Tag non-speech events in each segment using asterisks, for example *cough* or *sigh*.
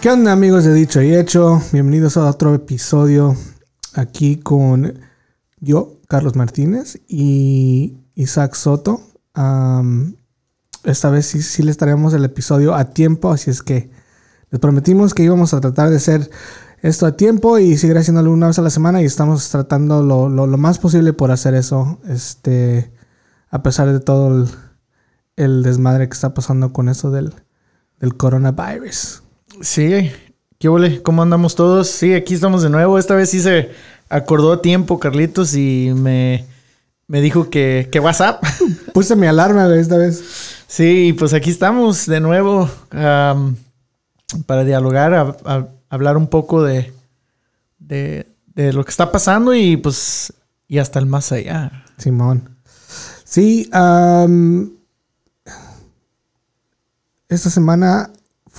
¿Qué onda amigos de Dicho y Hecho? Bienvenidos a otro episodio aquí con yo, Carlos Martínez y Isaac Soto. Esta vez sí, sí les traemos el episodio a tiempo, así es que les prometimos que íbamos a tratar de hacer esto a tiempo y seguir haciéndolo una vez a la semana y estamos tratando lo, lo- más posible por hacer eso, este, a pesar de todo el, el desmadre que está pasando con eso del, del coronavirus. Sí, ¿qué huele? ¿Cómo andamos todos? Sí, aquí estamos de nuevo. Esta vez sí se acordó a tiempo, Carlitos, y me, me dijo que, que WhatsApp. *laughs* Puse mi alarma esta vez. Sí, pues aquí estamos de nuevo para dialogar, a- a- hablar un poco de, de, de lo que está pasando y pues y hasta el más allá. Simón. Sí, esta semana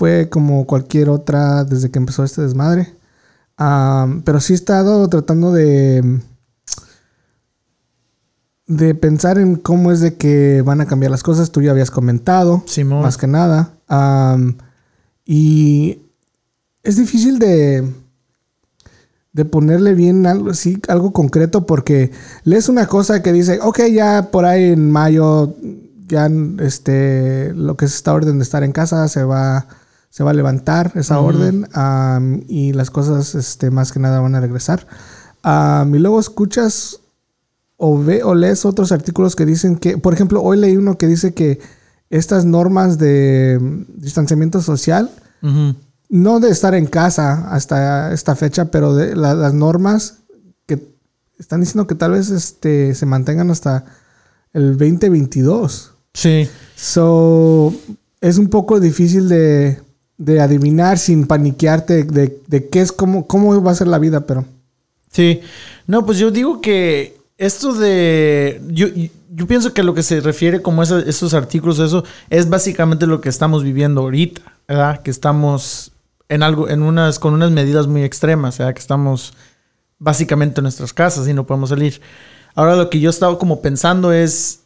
fue como cualquier otra desde que empezó este desmadre. Pero sí he estado tratando de de pensar en cómo es de que van a cambiar las cosas. Tú ya habías comentado, Simón. más que nada. Y es difícil de de ponerle bien algo así, algo concreto, porque lees una cosa que dice, ok, ya por ahí en mayo, ya este, lo que es esta orden de estar en casa se va, se va a levantar esa Ujú. orden am, y las cosas este, más que nada van a regresar. Am, y luego escuchas o, ve, o lees otros artículos que dicen que, por ejemplo, hoy leí uno que dice que estas normas de mm, distanciamiento social, Ujú. no de estar en casa hasta esta fecha, pero de la- las normas que están diciendo que tal vez este, se mantengan hasta el 2022. Sí. So, es un poco difícil de, de adivinar sin paniquearte de, de qué es, cómo, cómo va a ser la vida, pero Sí, no, pues yo digo que esto de. Yo, yo pienso que lo que se refiere como esa- esos artículos, eso es básicamente lo que estamos viviendo ahorita, ¿verdad? Que estamos en algo, en unas, con unas medidas muy extremas, ¿verdad? Que estamos básicamente en nuestras casas y no podemos salir. Ahora lo que yo he estado como pensando es,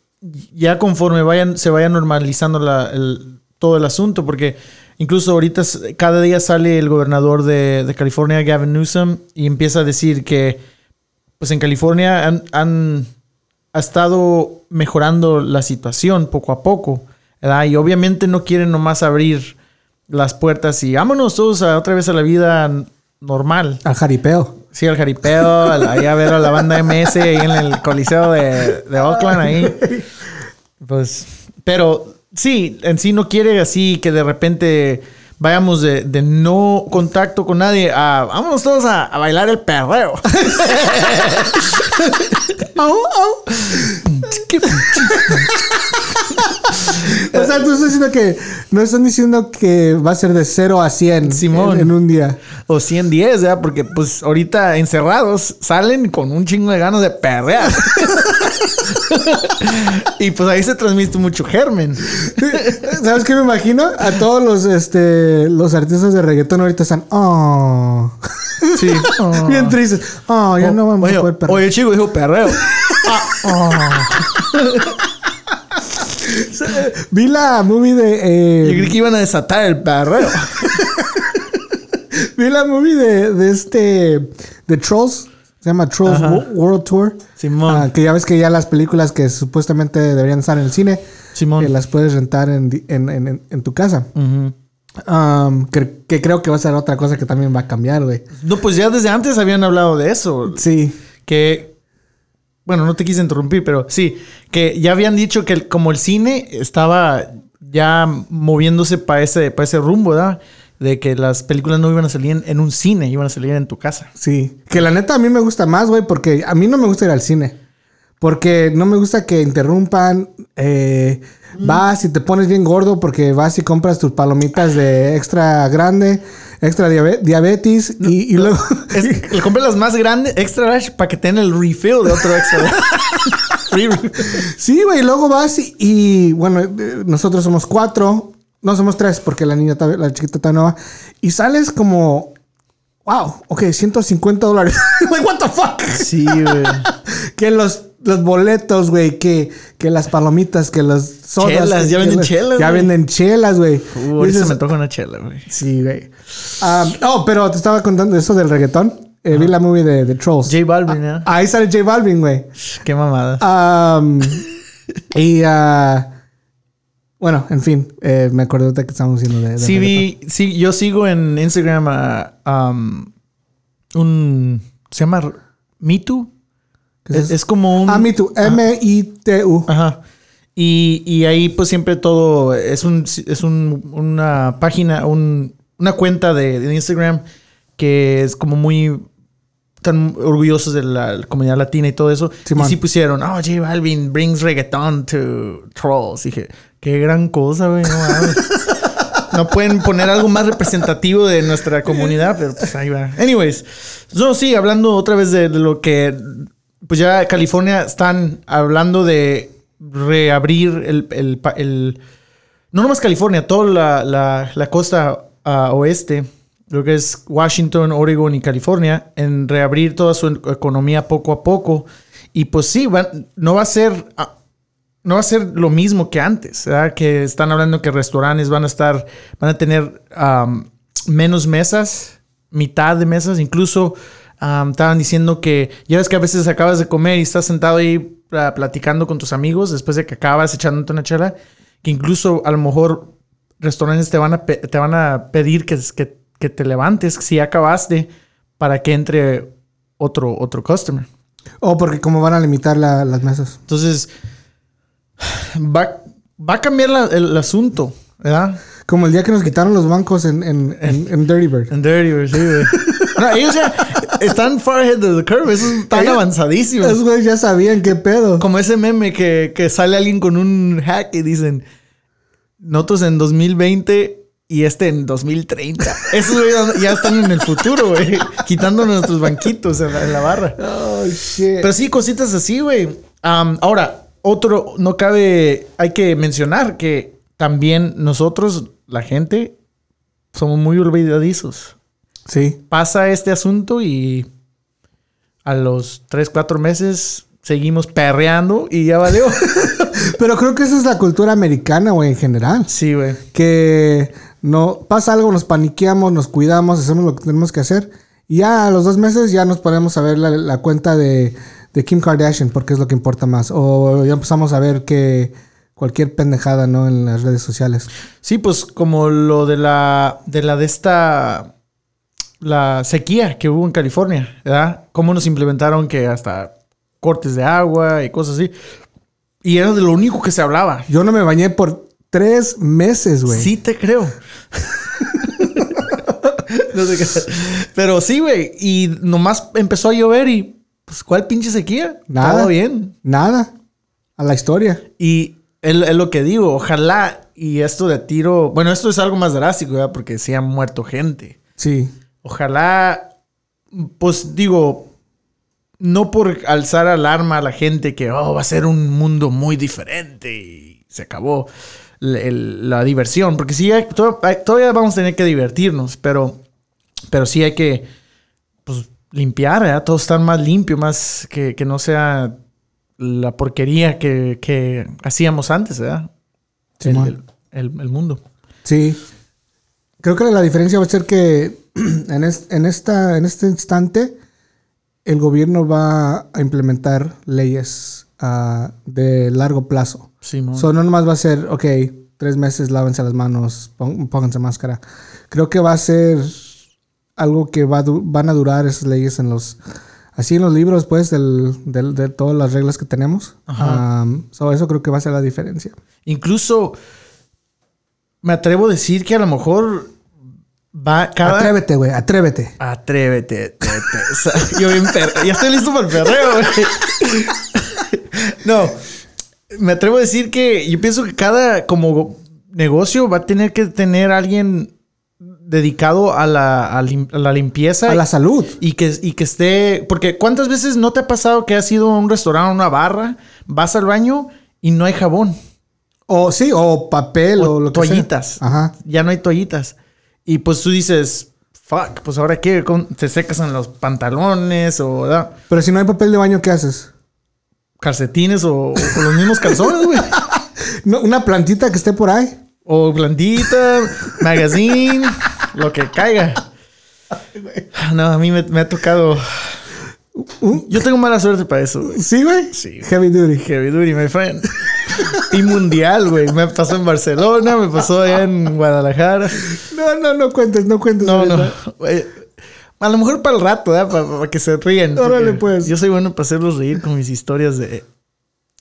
ya conforme vayan, se vaya normalizando la- el- todo el asunto, porque incluso ahorita cada día sale el gobernador de, de California, Gavin Newsom, y empieza a decir que pues en California han, han- ha estado mejorando la situación poco a poco, ¿verdad? Y obviamente no quieren nomás abrir las puertas y vámonos todos a, otra vez a la vida normal. al jaripeo. Sí, al jaripeo, al- ahí a ver a la banda MS ahí en el coliseo de, de Oakland ahí. Pues, pero sí, en sí no quiere así que de repente vayamos de, de no contacto con nadie a vámonos todos a, a bailar el perreo. *laughs* *laughs* O sea, tú estás diciendo que no están diciendo que va a ser de 0 a 100 Simón. En, en un día. o 110, ¿verdad? Porque pues ahorita encerrados salen con un chingo de ganas de perrear. *laughs* y pues ahí se transmite mucho germen. *laughs* ¿Sabes qué me imagino? A todos los, este, los artistas de reggaetón ahorita están, oh. Sí. *laughs* Bien tristes. Oh, ya no vamos oye, a poder perder. Oye, chico, dijo perreo. Vi la movie de. Yo eh, creí que iban a desatar el perreo. *laughs* vi la movie de, de este. De Trolls. Se llama Trolls Ajá. World Tour. Simón. Ah, que ya ves que ya las películas que supuestamente deberían estar en el cine. Simón. Que las puedes rentar en, en, en- tu casa. Um, que creo que va a ser otra cosa que también va a cambiar, güey. No, pues ya desde antes habían hablado de eso. Sí. Que. Bueno, no te quise interrumpir, pero sí. Que ya habían dicho que el- como el cine estaba ya moviéndose para ese, para ese rumbo, ¿verdad? De que las películas no iban a salir en, en un cine, iban a salir en tu casa. Sí. Que la neta a mí me gusta más, güey, porque a mí no me gusta ir al cine. Porque no me gusta que interrumpan. eh, Vas y te pones bien gordo porque vas y compras tus palomitas de extra grande, extra diabe- diabetes y, y luego... Es, *laughs* le compré las más grandes, extra large, para que tengan el refill de otro extra. *laughs* Sí, güey, y luego vas y, y, bueno, eh, nosotros somos cuatro, no somos tres porque la niña, la chiquita está nueva, y sales como, wow, ok, 150 dólares. *laughs* like, what the fuck? Sí, güey. que los los boletos, güey, que, que las palomitas, que las sodas. Chelas, que- ya que venden las- chelas, Ya venden chelas, güey. Uh, Dices, se me antoja una chela, güey. Sí, güey. Um, oh, pero te estaba contando eso del reggaetón. Eh, vi la movie de, de Trolls. J Balvin, ¿eh? Ahí sale J Balvin, güey. Qué mamada. Um, *laughs* y ah, bueno, en fin, eh, me acordé de que estábamos haciendo de, de Sí, vi, sí, yo sigo en Instagram a um, un. Se llama Me Too. ¿Qué es como un. Ah, Me Too. M-I-T-U. Ajá. Y, y ahí pues siempre todo es un es un, una página, un, una cuenta de, de Instagram que es como muy tan orgullosos de la comunidad latina y todo eso. Simón. Y sí pusieron, oh, J Balvin brings reggaeton to trolls. dije, qué gran cosa, güey. No, mames. No pueden poner algo más representativo de nuestra comunidad, pero pues ahí va. Anyways, no, sí, hablando otra vez de, de lo que, pues ya California están hablando de reabrir el, el, no nomás California, toda la, la- costa ah, oeste, lo que es Washington, Oregon y California, en reabrir toda su economía poco a poco. Y pues sí, van- no va a ser... ah, no va a ser lo mismo que antes. Que están hablando que restaurantes van a estar, van a tener am, menos mesas, mitad de mesas, incluso estaban diciendo que ya ves que a veces acabas de comer y estás sentado ahí ah, platicando con tus amigos después de que acabas echándote una chela, que incluso a lo mejor restaurantes te van a, te van a pedir que, que, que te levantes si acabaste para que entre otro, otro customer. Oh, porque como van a limitar la- las mesas. Entonces, va, va a cambiar la- el, el asunto, ¿verdad? Como el día que nos quitaron los bancos en, en, en, en Dirty Bird. En Dirty, güey, sí, güey. *laughs* No, ellos ya están far ahead of the curve, esos están Ellos- avanzadísimos. Esos güeyes ya sabían qué pedo. Como ese meme que, que sale alguien con un hack y dicen, nosotros en 2020 y este en 2030. Esos güeyes ya están en el futuro, güey. *laughs* Quitando nuestros banquitos en la, en la barra. Oh, shit. Pero sí, cositas así, güey. Am, ahora, otro, no cabe, hay que mencionar que también nosotros, la gente, somos muy olvidadizos. Sí. Pasa este asunto y a los 3, 4 meses seguimos perreando y ya valió. *laughs* Pero creo que esa es la cultura americana, güey, en general. sí, güey. Que no pasa algo, nos paniqueamos, nos cuidamos, hacemos lo que tenemos que hacer. Y ya a los dos meses ya nos ponemos a ver la, la cuenta de, de Kim Kardashian, porque es lo que importa más. O ya empezamos a ver que cualquier pendejada, ¿no? En las redes sociales. Sí, pues como lo de la de la de esta la sequía que hubo en California, ¿verdad? Cómo nos implementaron que hasta cortes de agua y cosas así. Y era de lo único que se hablaba. Yo no me bañé por tres meses, güey. Sí te creo. *laughs* No sé qué. Pero sí, güey. Y nomás empezó a llover y pues ¿cuál pinche sequía? Nada. Todo bien. Nada. A la historia. Y es, es lo que digo, ojalá y esto de tiro, bueno, esto es algo más drástico, ¿verdad? Porque sí han muerto gente. Sí. Ojalá, pues digo, no por alzar alarma a la gente que oh, va a ser un mundo muy diferente y se acabó el- la diversión, porque sí, hay- to- hay- todavía vamos a tener que divertirnos, pero, pero sí hay que pues, limpiar, ¿verdad? Todo estar más limpio, más que, que no sea la porquería que, que hacíamos antes, ¿verdad? El- el- el mundo. Sí. Creo que la diferencia va a ser que *clears throat* en, es- en esta, en este instante el gobierno va a implementar leyes ah, de largo plazo. Simón. So, no nomás va a ser, ok, tres meses lávense las manos, pónganse máscara. Creo que va a ser algo que va van a durar esas leyes en los... Así en los libros, pues, del, del- de todas las reglas que tenemos. Ajá. Um, so, eso creo que va a ser la diferencia. Incluso me atrevo a decir que a lo mejor va cada. Atrévete, güey, atrévete. Atrévete. te- te- *laughs* yo bien per- Ya estoy listo para el perreo, güey. *laughs* No. Me atrevo a decir que yo pienso que cada como negocio va a tener que tener alguien dedicado a la, a lim- a la limpieza. A la salud. Y que, y que esté. Porque ¿cuántas veces no te ha pasado que has ido a un restaurante, a una barra, vas al baño y no hay jabón? O sí, o papel o, O lo que sea. toallitas. Ajá. Ya no hay toallitas. Y pues tú dices, fuck, pues ahora qué, ¿Cómo te secas en los pantalones o. ¿verdad? Pero si no hay papel de baño, ¿qué haces? calcetines o, o los mismos calzones, güey. *laughs* No, una plantita que esté por ahí. O plantita, magazine, lo que caiga. *laughs* No, a mí me, me ha tocado. Yo tengo mala suerte para eso, güey. ¿Sí, güey? Sí. Heavy duty. Heavy duty, my friend. *laughs* Y mundial, güey. Me pasó en Barcelona, me pasó allá en Guadalajara. No, no, no cuentes, no cuentes. No, no. A lo mejor para el rato, ¿verdad? Para, para que se ríen. Órale, pues. Yo soy bueno para hacerlos reír con mis historias de,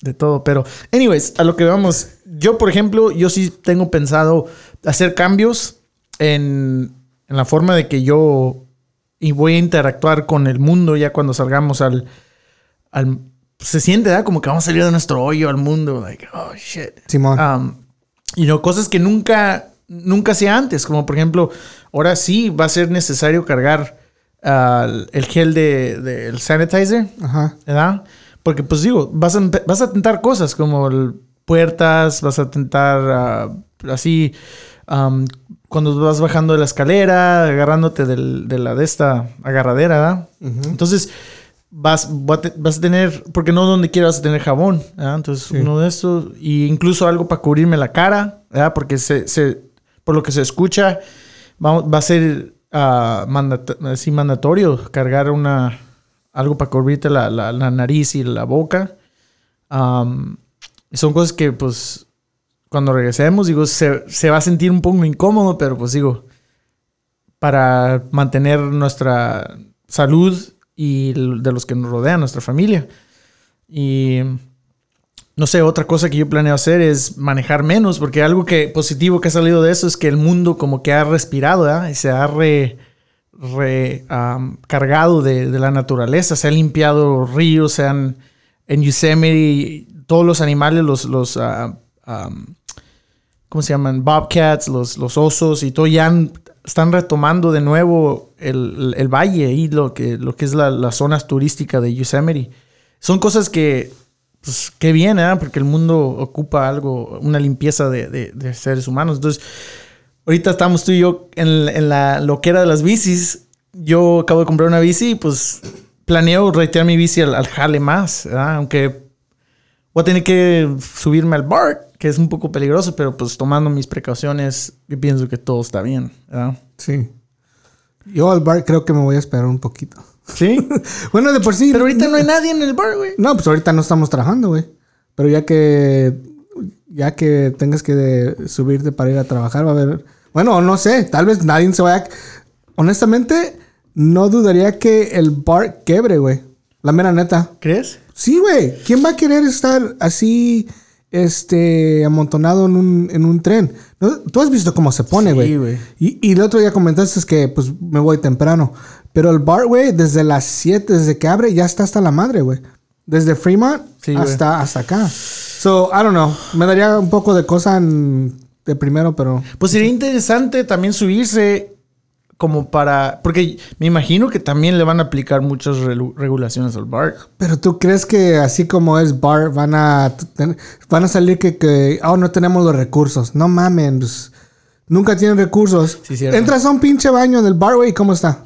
de todo. Pero, anyways, a lo que vamos. Yo, por ejemplo, yo sí tengo pensado hacer cambios en, en la forma de que yo y voy a interactuar con el mundo ya cuando salgamos al... al se siente, ¿verdad? Como que vamos a salir de nuestro hoyo al mundo. Like, oh, shit. Simón. Um, y no, cosas que nunca, nunca hacía antes, como por ejemplo, ahora sí va a ser necesario cargar ah, el gel de, del sanitizer, Ajá. ¿verdad? Porque pues digo, vas a, vas a tentar cosas como el- puertas, vas a tentar ah, así, um, cuando vas bajando de la escalera, agarrándote del- de la de esta agarradera, ¿verdad? Entonces, vas, vas a tener, porque no donde quiera vas a tener jabón, ¿verdad? Entonces, Sí. uno de estos, y incluso algo para cubrirme la cara, ¿verdad? Porque se, se- por lo que se escucha, va, va a ser ah, así mandatorio cargar una, algo para cubrirte la, la- la nariz y la boca. Son cosas que, pues, cuando regresemos, digo, se, se va a sentir un poco incómodo, pero pues digo, para mantener nuestra salud y de los que nos rodean, nuestra familia. Y no sé, otra cosa que yo planeo hacer es manejar menos, porque algo que positivo que ha salido de eso es que el mundo como que ha respirado ¿verdad? y se ha re, re, am, cargado de, de la naturaleza, se han limpiado ríos, se han en Yosemite todos los animales, los, los ah, ¿cómo se llaman? Bobcats, los, los osos y todo ya están retomando de nuevo el, el- valle y lo que, lo que es la, las zonas turísticas de Yosemite. Son cosas que, pues, qué bien, ¿eh? Porque el mundo ocupa algo, una limpieza de, de- de seres humanos. Entonces, ahorita estamos tú y yo en, en la loquera de las bicis. Yo acabo de comprar una bici y pues planeo reitear mi bici al, al jale más, ¿verdad? Aunque voy a tener que subirme al BART, que es un poco peligroso, pero pues tomando mis precauciones, yo pienso que todo está bien, ¿verdad? Sí. Yo al bar creo que me voy a esperar un poquito. Sí. *laughs* Bueno, de por sí. pero ahorita no hay nadie en el bar, güey. No, pues ahorita no estamos trabajando, güey. Pero ya que. Ya que tengas que de- subirte para ir a trabajar, va a haber. Bueno, no sé. Tal vez nadie se vaya. Honestamente, no dudaría que el bar quebre, güey. La mera neta. ¿Crees? Sí, güey. ¿Quién va a querer estar así, este, amontonado en un, en un tren? ¿No? Tú has visto cómo se pone, Sí, güey. güey. y, y el otro día comentaste que, pues, me voy temprano. Pero el bar, güey, desde las 7, desde que abre, ya está hasta la madre, güey. Desde Fremont Sí, hasta, hasta acá. So, I don't know. Me daría un poco de cosa en- de primero, pero... Pues sería interesante también subirse como para... Porque me imagino que también le van a aplicar muchas regulaciones al bar. Pero tú crees que así como es bar, van a van a salir que, que oh, no tenemos los recursos. No mamen, pues, nunca tienen recursos. Sí. Entras a un pinche baño del bar, güey, ¿cómo está?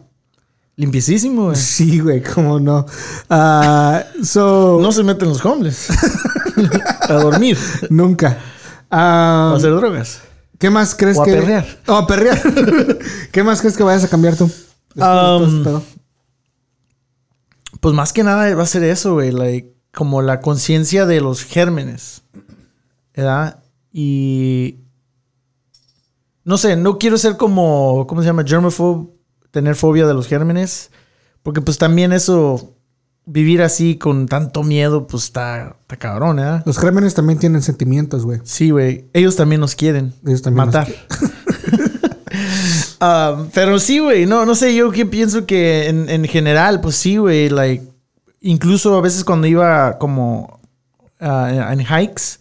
Limpiecísimo, güey. Sí, güey, cómo no. Ah, so, *laughs* No se meten los homeless. *laughs* a dormir. nunca. Ah, a hacer drogas. ¿Qué más crees o a que perrear. Oh, a perrear. *laughs* ¿Qué más crees que vayas a cambiar tú? De este Um? Pues más que nada va a ser eso, güey. like, como la conciencia de los gérmenes. ¿Verdad? Y. No sé, no quiero ser como. ¿Cómo se llama? Germaphobe. Tener fobia de los gérmenes. Porque pues también eso. Vivir así con tanto miedo, pues está, está cabrón, ¿verdad? Los gérmenes también tienen sentimientos, güey. Sí, güey. Ellos también nos quieren. Ellos también nos matar. Ah, *laughs* pero sí, güey. No, no sé. Yo que pienso que en, en general, pues sí, güey. Like, incluso a veces cuando iba como ah, en hikes,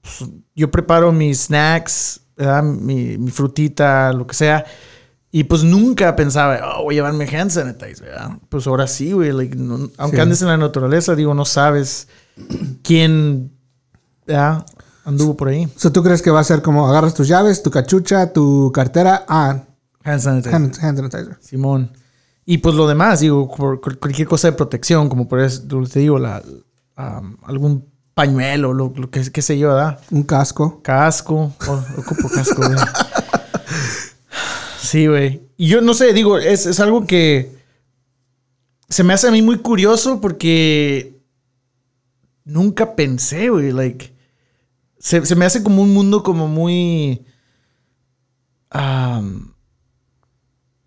pues, yo preparo mis snacks, mi frutita, lo que sea. Y pues nunca pensaba, oh, voy a llevarme hand sanitizer, ¿verdad? Pues ahora sí, güey. like, no- aunque Sí. andes en la naturaleza, digo, no sabes quién ¿verdad? anduvo por ahí. O sea, ¿tú crees que va a ser como agarras tus llaves, tu cachucha, tu cartera? Ah, Hand sanitizer. hand, hand sanitizer. Simón. Y pues lo demás, digo, por cu- cualquier cosa de protección, como por eso te digo, la, am, algún pañuelo, lo, lo que qué sé yo, ¿verdad? Un casco. Casco. Oh, ocupo casco, güey. *laughs* Sí, güey. Y yo no sé, digo, es, es algo que se me hace a mí muy curioso porque nunca pensé, güey, like... Se, se me hace como un mundo como muy...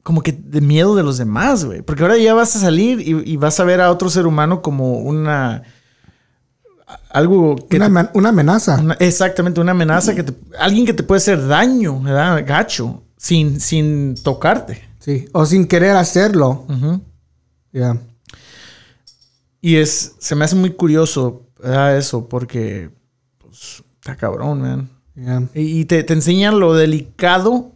como que de miedo de los demás, güey. Porque ahora ya vas a salir y, y vas a ver a otro ser humano como una... Algo que Una, te- una amenaza. una- exactamente, una amenaza que te, alguien que te puede hacer daño, ¿verdad? Gacho, sin, sin tocarte. Sí. O sin querer hacerlo. Ya. Y es, se me hace muy curioso, ¿verdad? Eso, porque, pues, está cabrón, man. Y, y te, te enseñan lo delicado,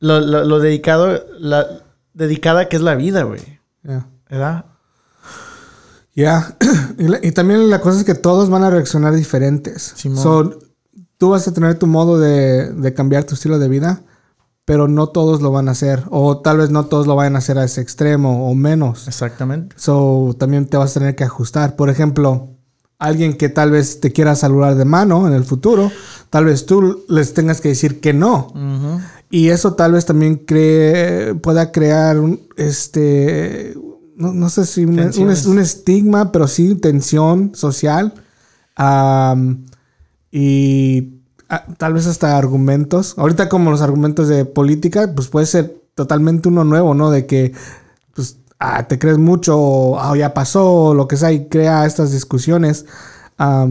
lo, lo, lo dedicado, la dedicada que es la vida, güey. Ya. ¿Verdad? Ya. *clears throat* y, también la cosa es que todos van a reaccionar diferentes. Simón. So, tú vas a tener tu modo de, de cambiar tu estilo de vida, pero no todos lo van a hacer. O tal vez no todos lo vayan a hacer a ese extremo o menos. Exactamente. So, también te vas a tener que ajustar. Por ejemplo, alguien que tal vez te quiera saludar de mano en el futuro, tal vez tú les tengas que decir que no. Ujú. Y eso tal vez también cree, pueda crear un, este, no, no sé si un, un, un estigma, pero sí tensión social. Am, y tal vez hasta argumentos. Ahorita como los argumentos de política, pues puede ser totalmente uno nuevo, ¿no? De que, pues, ah, te crees mucho, o ah, ya pasó, o lo que sea, y crea estas discusiones.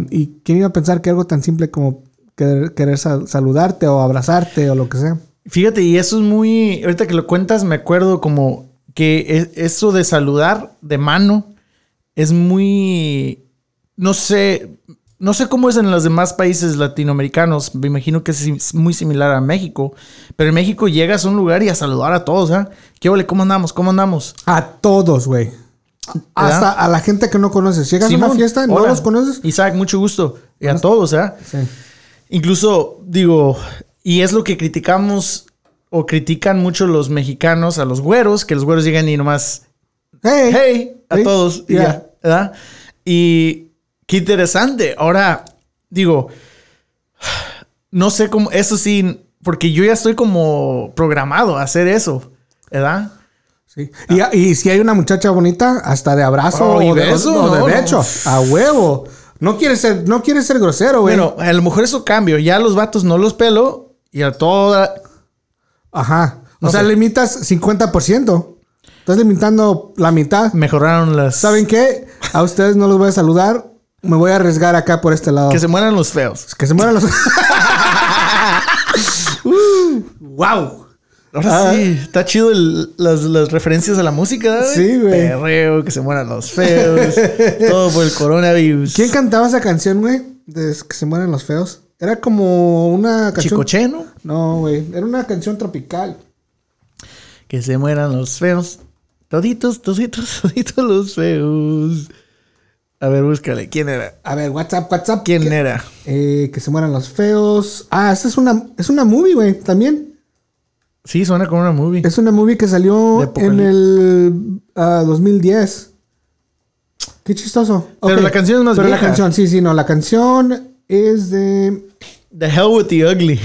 Y quién iba a pensar que algo tan simple como querer, querer sal- saludarte o abrazarte o lo que sea. Fíjate, y eso es muy. Ahorita que lo cuentas, me acuerdo como que e- eso de saludar de mano es muy. No sé. No sé cómo es en los demás países latinoamericanos. Me imagino que es muy similar a México. Pero en México llegas a un lugar y a saludar a todos, ¿ah? ¿Qué ole? ¿Cómo andamos? ¿Cómo andamos? A todos, güey. Hasta a la gente que no conoces. Llegas a una fiesta, no hola. los conoces. Isaac, mucho gusto. Y a todos, ¿ah? Sí. Incluso, digo, y es lo que criticamos o critican mucho los mexicanos a los güeros, que los güeros llegan y nomás Hey. hey a Hey, todos y ya, ¿verdad? Y qué interesante. Ahora, digo, no sé cómo, eso sí, porque yo ya estoy como programado a hacer eso, ¿verdad? Sí. Y, y si hay una muchacha bonita, hasta de abrazo Oh, y o de, beso, o de no, becho. no. A huevo. No quieres ser, no quieres ser grosero, güey. Bueno, a lo mejor eso cambio. Ya los vatos no los pelo y a toda. Ajá. O sea, sé. limitas 50%. Estás limitando la mitad. Mejoraron las. ¿Saben qué? A ustedes no los voy a saludar. Me voy a arriesgar acá por este lado. Que se mueran los feos. Que se mueran los. *laughs* ¡Wow! Ahora sí, está chido el- las, las referencias a la música, güey. Sí, güey. Perreo, que se mueran los feos. *laughs* todo por el coronavirus. ¿Quién cantaba esa canción, güey? De que se mueren los feos. Era como una canción. Chicoche, ¿no? No, güey. Era una canción tropical. Que se mueran los feos. Toditos, toditos, *laughs* toditos los feos. A ver, búscale. ¿Quién era? A ver, WhatsApp, WhatsApp. ¿Quién que, era? eh, que se mueran los feos. Ah, esa es una, es una movie, güey, también. Sí, suena como una movie. Es una movie que salió en el ah, 2010. Qué chistoso. Pero la canción es más Pero la canción, sí, sí, no. La canción es de. The Hell with the Ugly.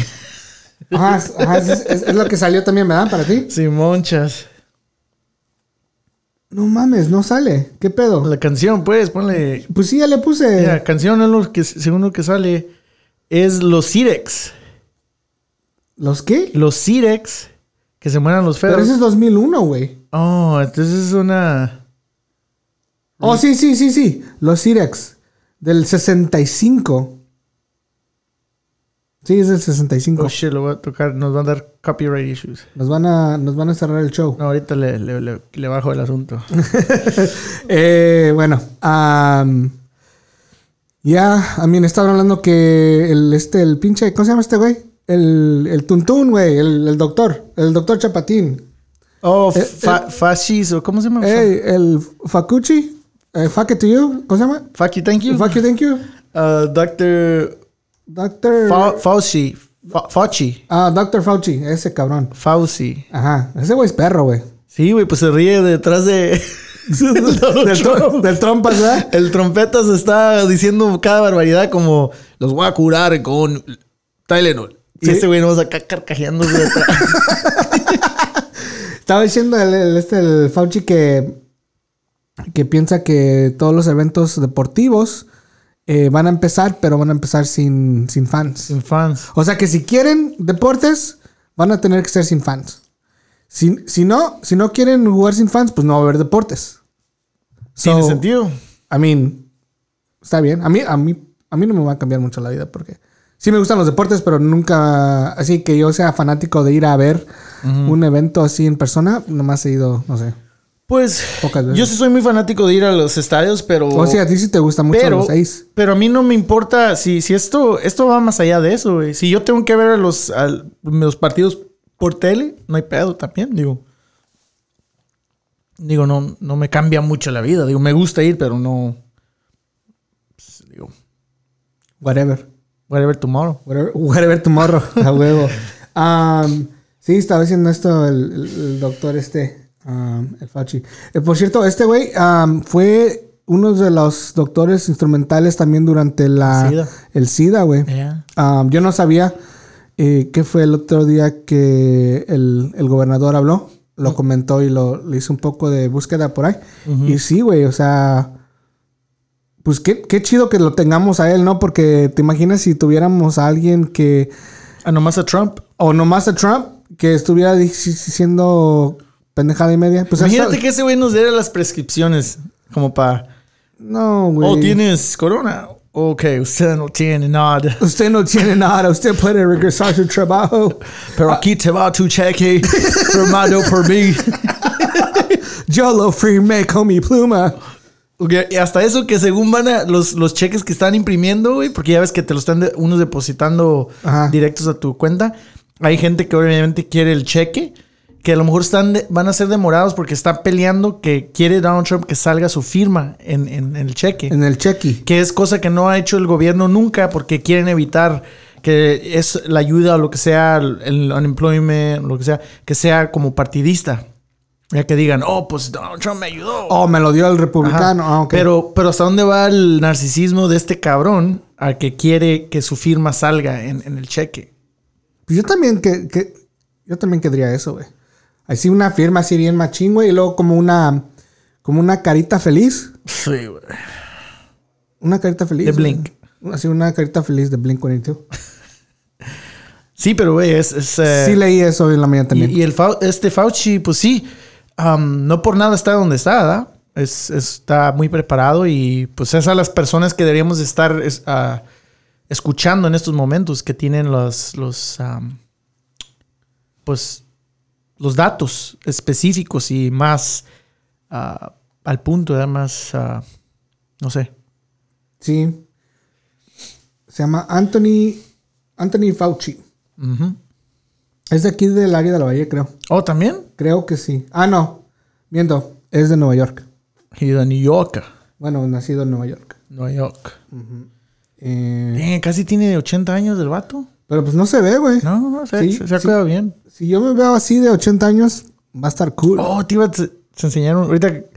Ajá, es, ajá, es- es- es lo que salió también, ¿verdad? Para ti. Simonchas. No mames, no sale. ¿Qué pedo? La canción, pues, ponle. Pues sí, ya le puse. La canción es lo que, según lo que sale, es los Cirex. ¿Los qué? Los Cirex. Que se mueran los feos. Pero ese es 2001, güey. Oh, entonces es una. Oh, sí, sí, sí, sí. Los Cirex. Del 65. Sí, es del 65. Oh shit, lo voy a tocar. Nos van a dar copyright issues. Nos van a, nos van a cerrar el show. No, ahorita le, le, le- le bajo el asunto. *laughs* Eh, bueno, ya, a mí me estaban hablando que el, este, el pinche, ¿cómo se llama este güey? El, el tuntún, güey, el, el doctor, el doctor Chapatín. Oh, Eh, fa Fashis, o ¿cómo se llama? El Facuchi, eh, fuck it to you, ¿cómo se llama? Fuck you, thank you. Fuck you, thank you. Uh, Doctor Doctor. Fa Fauci. Fa Fauci. ah, Doctor Fauci, ese cabrón. Fauci. Ajá, ese güey es perro, güey. Sí, güey, pues se ríe detrás de. *laughs* *laughs* del, del trompas, ¿verdad? El trompeta se está diciendo cada barbaridad como los voy a curar con Tylenol. Y Sí. ese güey nos acá carcajeándose detrás. *laughs* Estaba diciendo el, el- este, el Fauci que, que piensa que todos los eventos deportivos eh, van a empezar, pero van a empezar sin, sin fans. Sin fans. O sea que si quieren deportes, van a tener que ser sin fans. Si, si no, si no quieren jugar sin fans, pues no va a haber deportes. Tiene So, sentido. I mean, está bien. A mí, a mí, a mí no me va a cambiar mucho la vida porque sí me gustan los deportes, pero nunca, así que yo sea fanático de ir a ver un evento así en persona, nomás he ido, no sé. Pues yo sí soy muy fanático de ir a los estadios, pero... O sea, a ti sí te gusta mucho pero, los seis. pero a mí no me importa si, si esto, esto va más allá de eso, güey. Si yo tengo que ver a los, a los partidos por tele, no hay pedo también, digo. Digo, no, no me cambia mucho la vida. Digo, me gusta ir, pero no... pues, digo, Whatever. whatever tomorrow. Whatever, whatever tomorrow. A huevo. *laughs* Um, sí, estaba diciendo esto el doctor este, um, el Fauci. Eh, por cierto, este güey um, fue uno de los doctores instrumentales también durante la, SIDA. el SIDA, güey. Yeah. Um, yo no sabía eh, qué fue el otro día que el, el gobernador habló. Lo comentó y lo, le hizo un poco de búsqueda por ahí. Y sí, güey, o sea... Pues qué, qué chido que lo tengamos a él, ¿no? Porque te imaginas si tuviéramos a alguien que... Ah, nomás a Trump. O nomás a Trump, que estuviera diciendo pendejada y media. Pues Imagínate hasta- que ese güey nos diera las prescripciones como para... No, güey. Oh, ¿tienes corona? Ok, usted no tiene nada. Usted no tiene nada. Usted puede regresar a su trabajo. Pero aquí te va tu cheque firmado por mí. Yo lo firmé con mi pluma. Ok, Y hasta eso que según van a los, los cheques que están imprimiendo, güey, porque ya ves que te los están de- unos depositando Ajá. directos a tu cuenta. Hay gente que obviamente quiere el cheque, que a lo mejor están de- van a ser demorados porque está peleando que quiere Donald Trump que salga su firma en, en- en el cheque. En el chequi. que es cosa que no ha hecho el gobierno nunca porque quieren evitar que es la ayuda o lo que sea, el unemployment, lo que sea, que sea como partidista. Ya que digan, oh, pues Donald Trump me ayudó. Oh, me lo dio el republicano. Ah, pero, pero ¿hasta dónde va el narcisismo de este cabrón al que quiere que su firma salga en, en el cheque? Pues yo también que, que- yo también querría eso, güey. Así una firma así bien machín, güey, y luego como una como una carita feliz, Sí, güey. una carita feliz. De güey. Blink. Así una carita feliz de Blink 182. *laughs* Sí, pero güey, es... es, eh, sí leí eso hoy en la mañana también. Y, y el Fau- este Fauci, pues sí, no por nada está donde está, ¿verdad? Es, está muy preparado y pues esas son las personas que deberíamos de estar es- ah, escuchando en estos momentos que tienen los, los pues los datos específicos y más ah, al punto, ¿verdad? Más, ah, no sé. Sí. Se llama Anthony Anthony Fauci. Es de aquí del área de la Bahía, creo. Oh, también. Creo que sí. Ah, no. Viendo. Es de Nueva York. Y de New York. Bueno, nacido en Nueva York. Nueva York. Eh, Eh, casi tiene 80 años del vato. Pero pues no se ve, güey. No, no, se, Sí, se, se ha sí. cuidado bien. Si yo me veo así de 80 años, va a estar cool. Oh, te iba a te- te enseñar un, ahorita te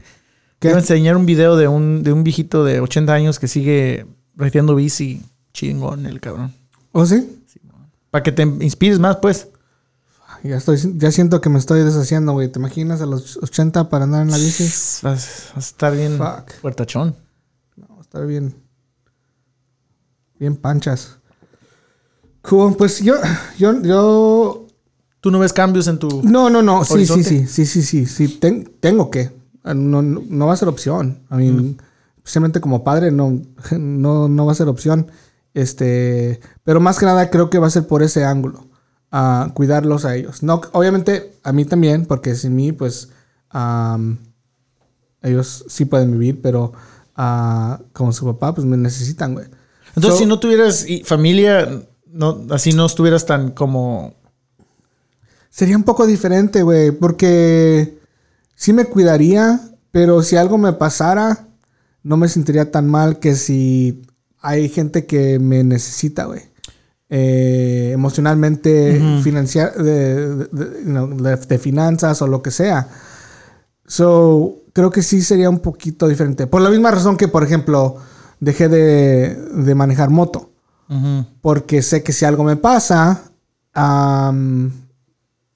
¿Qué? iba a enseñar un video de un, de un viejito de 80 años que sigue retiendo bici chingón el cabrón. ¿Oh, sí? Para que te inspires más, pues. Ya, estoy, ya siento que me estoy deshaciendo, güey. ¿Te imaginas a los 80 para andar en la bici? Vas, vas a estar bien Fuck. fuertachón. No, va a estar bien. Bien panchas. Cool. Pues yo, yo, yo. ¿Tú no ves cambios en tu...? No, no, no. Sí, sí, Horizonte. sí. Sí, sí, sí. sí. ten- tengo que. Ah, No, no, no va a ser opción. I mean, especialmente como padre, no, *laughs* no, no va a ser opción. Este. Pero más que nada creo que va a ser por ese ángulo. a cuidarlos a ellos. No, obviamente a mí también, porque sin mí, pues. ellos sí pueden vivir, pero ah, como su papá, pues me necesitan, güey. Entonces, So- si no tuvieras familia, no, así no estuvieras tan como... Sería un poco diferente, güey, porque sí me cuidaría, pero si algo me pasara, no me sentiría tan mal que si hay gente que me necesita, güey. Eh, emocionalmente, financiar, de, de- de- finanzas o lo que sea. So, creo que sí sería un poquito diferente. Por la misma razón que, por ejemplo, dejé de, de manejar moto. Porque sé que si algo me pasa, am,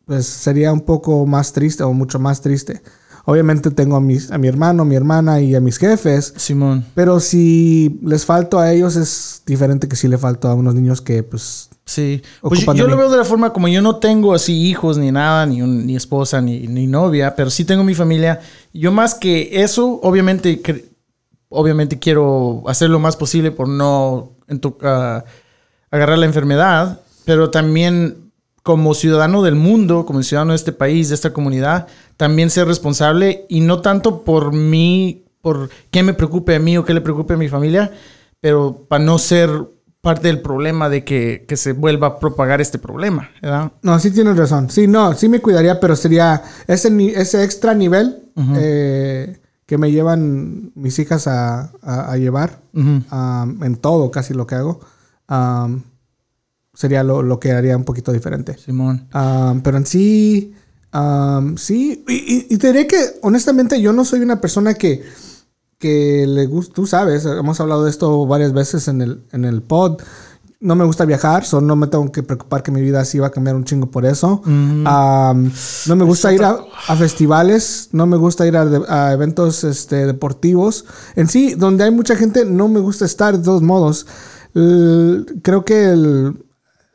pues sería un poco más triste o mucho más triste. Obviamente tengo a, mis, a mi hermano, mi hermana y a mis jefes. Simón. Pero si les falto a ellos es diferente que si le falto a unos niños que pues... Sí. Pues yo, yo lo veo de la forma como yo no tengo así hijos ni nada, ni, un- ni esposa, ni, ni novia, pero sí tengo mi familia. Yo más que eso, obviamente, obviamente quiero hacer lo más posible por no entu- ah, agarrar la enfermedad, pero también como ciudadano del mundo, como ciudadano de este país, de esta comunidad, también ser responsable y no tanto por mí, por qué me preocupe a mí o qué le preocupe a mi familia, pero para no ser parte del problema de que, que se vuelva a propagar este problema, ¿verdad? No, sí tienes razón. Sí, no, sí me cuidaría, pero sería ese, ese extra nivel eh, que me llevan mis hijas a, a- a llevar am, en todo, casi lo que hago. am, sería lo, lo que haría un poquito diferente. Simón. Am, pero en sí, am, sí. Y, y- y te diré que, honestamente, yo no soy una persona que, que le gusta, tú sabes, hemos hablado de esto varias veces en el, en el pod. No me gusta viajar, so no me tengo que preocupar que mi vida sí va a cambiar un chingo por eso. Am, no me gusta ir a, a festivales, no me gusta ir a, eventos este, deportivos. En sí, donde hay mucha gente, no me gusta estar de todos modos. Creo que el,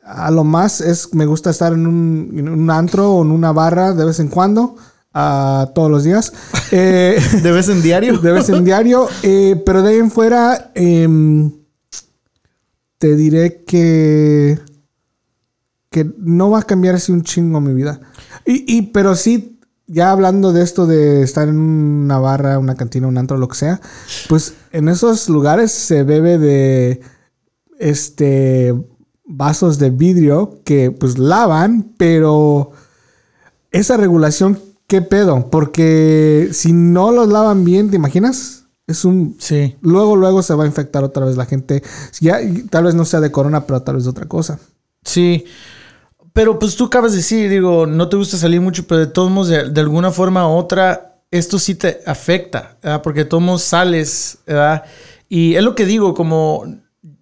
a lo más es me gusta estar en un, en un antro o en una barra de vez en cuando, ah, todos los días, *laughs* eh, ¿De vez en diario? *laughs* de vez en diario, eh, pero de ahí en fuera em, te diré que que no va a cambiar así un chingo mi vida. Y, y- pero sí, ya hablando de esto de estar en una barra, una cantina, un antro, lo que sea, pues en esos lugares se bebe de este vasos de vidrio que pues lavan, pero esa regulación, ¿qué pedo? Porque si no los lavan bien, ¿te imaginas? Es un... Sí. Luego, luego se va a infectar otra vez la gente. Ya, tal vez no sea de corona, pero tal vez de otra cosa. Sí. Pero pues tú acabas de decir, digo, no te gusta salir mucho, pero de todos modos, de, de alguna forma u otra, esto sí te afecta, ¿verdad? Porque de todos modos sales, ¿verdad? Y es lo que digo, como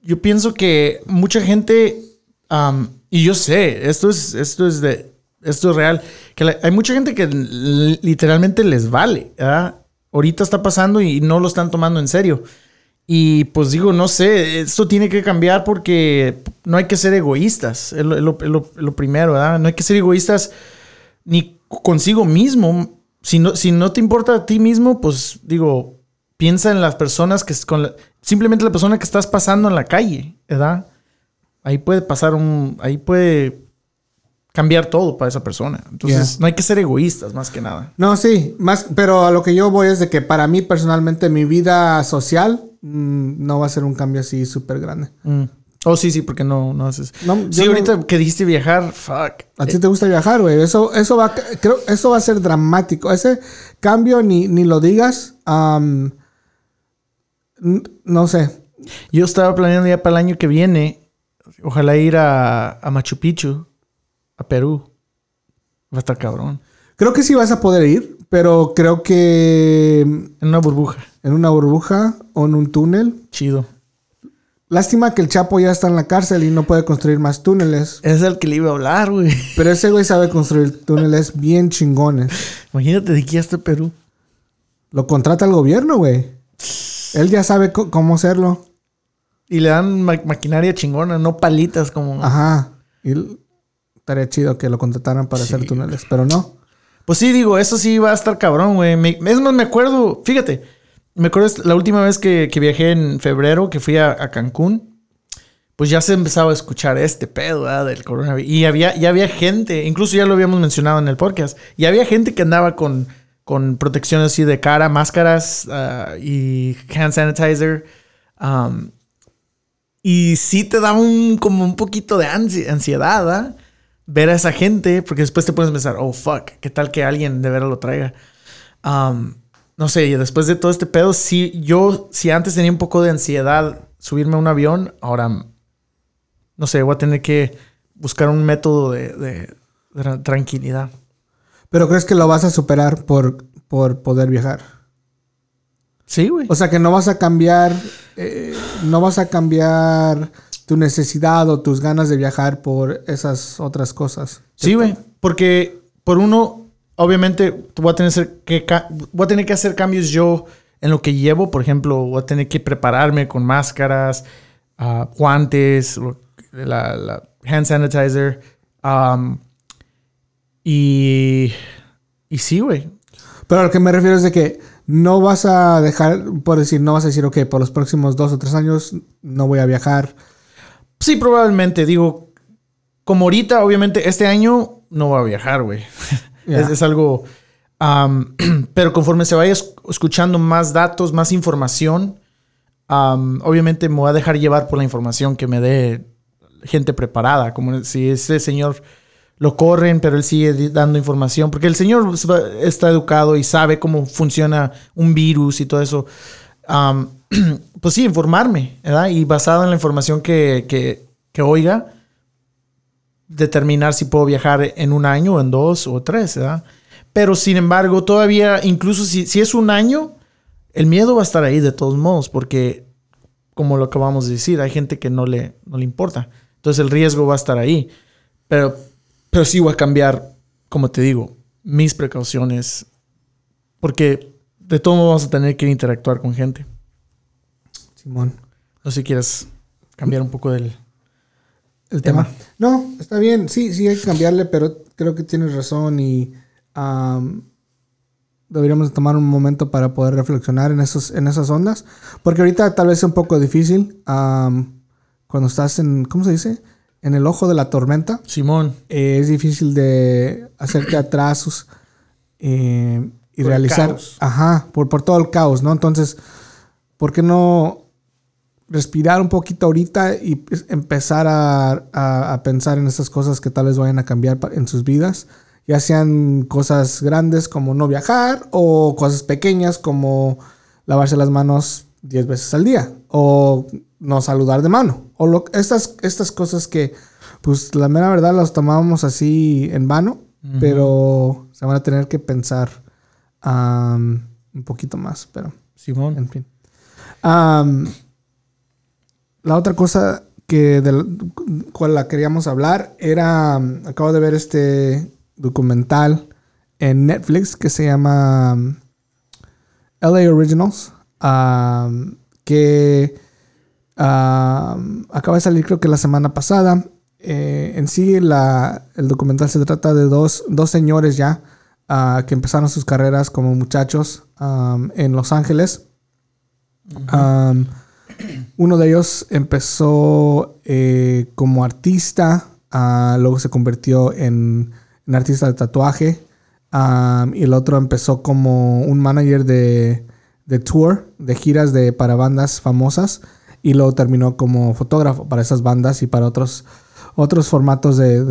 yo pienso que mucha gente, am, y yo sé, esto es, esto es de, esto es real, que la- hay mucha gente que literalmente les vale, ¿verdad? Ahorita está pasando y no lo están tomando en serio. Y pues digo, no sé, esto tiene que cambiar porque no hay que ser egoístas. Es lo, primero, ¿verdad? No hay que ser egoístas ni consigo mismo. Si no, si no te importa a ti mismo, pues digo, piensa en las personas que... Con simplemente la persona que estás pasando en la calle, ¿verdad? Ahí puede pasar un... Ahí puede cambiar todo para esa persona. Entonces, Yeah. no hay que ser egoístas más que nada. No, sí, más, pero a lo que yo voy es de que para mí personalmente mi vida social mm, no va a ser un cambio así súper grande. Mm. Oh, sí, sí, porque no, no haces... No, sí, no- ahorita que dijiste viajar, fuck. ¿A ti te gusta viajar, güey? Eso, eso va, creo, eso va a ser dramático. Ese cambio ni, ni lo digas. no sé. Yo estaba planeando ya para el año que viene, ojalá ir a, a Machu Picchu, a Perú. Va a estar cabrón. Creo que sí vas a poder ir, pero creo que En una burbuja. en una burbuja o en un túnel. Chido. Lástima que el Chapo ya está en la cárcel y no puede construir más túneles. Es el que le iba a hablar, güey. Pero ese güey sabe construir túneles bien chingones. Imagínate de aquí hasta Perú. Lo contrata el gobierno, güey. Él ya sabe cómo hacerlo. Y le dan ma- maquinaria chingona, no palitas como... Ajá. Y estaría chido que lo contrataran para hacer túneles, pero no. Pues sí, digo, eso sí va a estar cabrón, güey. Es más, me acuerdo, fíjate, me acuerdo la última vez que, que viajé en febrero, que fui a, a Cancún, pues ya se empezaba a escuchar este pedo ¿verdad? del coronavirus. Y había, ya había gente, incluso ya lo habíamos mencionado en el podcast, y había gente que andaba con, con protección así de cara, máscaras ah, y hand sanitizer. um, y sí te da un, como un poquito de ansi- ansiedad, ¿verdad? Ver a esa gente, porque después te puedes pensar, oh fuck, ¿qué tal que alguien de veras lo traiga? Um, no sé, y después de todo este pedo, sí, yo, si antes tenía un poco de ansiedad subirme a un avión, ahora, no sé, voy a tener que buscar un método de, de- de tra- tranquilidad. Pero crees que lo vas a superar por, por poder viajar. Sí, güey. O sea que no vas a cambiar, eh, no vas a cambiar tu necesidad o tus ganas de viajar por esas otras cosas. Sí, güey. Porque por uno, obviamente, voy a, tener que, voy a tener que hacer cambios yo en lo que llevo. Por ejemplo, voy a tener que prepararme con máscaras, ah, guantes, la, hand sanitizer. y, y sí, güey. Pero a lo que me refiero es de que no vas a dejar, por decir, no vas a decir, ok, por los próximos dos o tres años no voy a viajar. Sí, probablemente. Digo, como ahorita, obviamente, este año no voy a viajar, güey. *laughs* es, algo... *clears throat* pero conforme se vaya escuchando más datos, más información, obviamente me voy a dejar llevar por la información que me dé gente preparada. Como si ese señor lo corren, pero él sigue dando información, porque el señor está educado y sabe cómo funciona un virus y todo eso. *clears throat* pues sí, informarme, ¿verdad? Y basado en la información que, que, oiga, determinar si puedo viajar en un año, en dos o tres, ¿verdad? Pero sin embargo, todavía, incluso si, si es un año, el miedo va a estar ahí de todos modos, porque, como lo acabamos de decir, hay gente que no le, no le importa. Entonces el riesgo va a estar ahí. Pero pero sí voy a cambiar, como te digo, mis precauciones. Porque de todo modo vamos a tener que interactuar con gente. Simón. No sé si quieres cambiar un poco del el tema. No, está bien. Sí, sí hay que cambiarle, pero creo que tienes razón y deberíamos tomar un momento para poder reflexionar en, esos, en esas ondas. Porque ahorita tal vez es un poco difícil cuando estás en, ¿cómo se dice? en el ojo de la tormenta. Simón. Eh, es difícil de hacerte atrasos eh, y realizar. Ajá, por, por todo el caos, ¿no? Entonces, ¿por qué no respirar un poquito ahorita y empezar a, pensar en esas cosas que tal vez vayan a cambiar en sus vidas? Ya sean cosas grandes como no viajar o cosas pequeñas como lavarse las manos 10 veces al día o no saludar de mano. O estas, estas cosas que, pues la mera verdad las tomábamos así en vano, pero se van a tener que pensar un poquito más, pero... Simón. En fin. La otra cosa que de cual la queríamos hablar era, acabo de ver este documental en Netflix que se llama LA Originals, que acaba de salir creo que la semana pasada. Eh, en sí la, el documental se trata de dos, dos señores ya ah, que empezaron sus carreras como muchachos en Los Ángeles. Uno de ellos empezó eh, como artista, ah, luego se convirtió en, artista de tatuaje y el otro empezó como un manager de, tour, de giras de, para bandas famosas y luego terminó como fotógrafo para esas bandas y para otros, otros formatos de,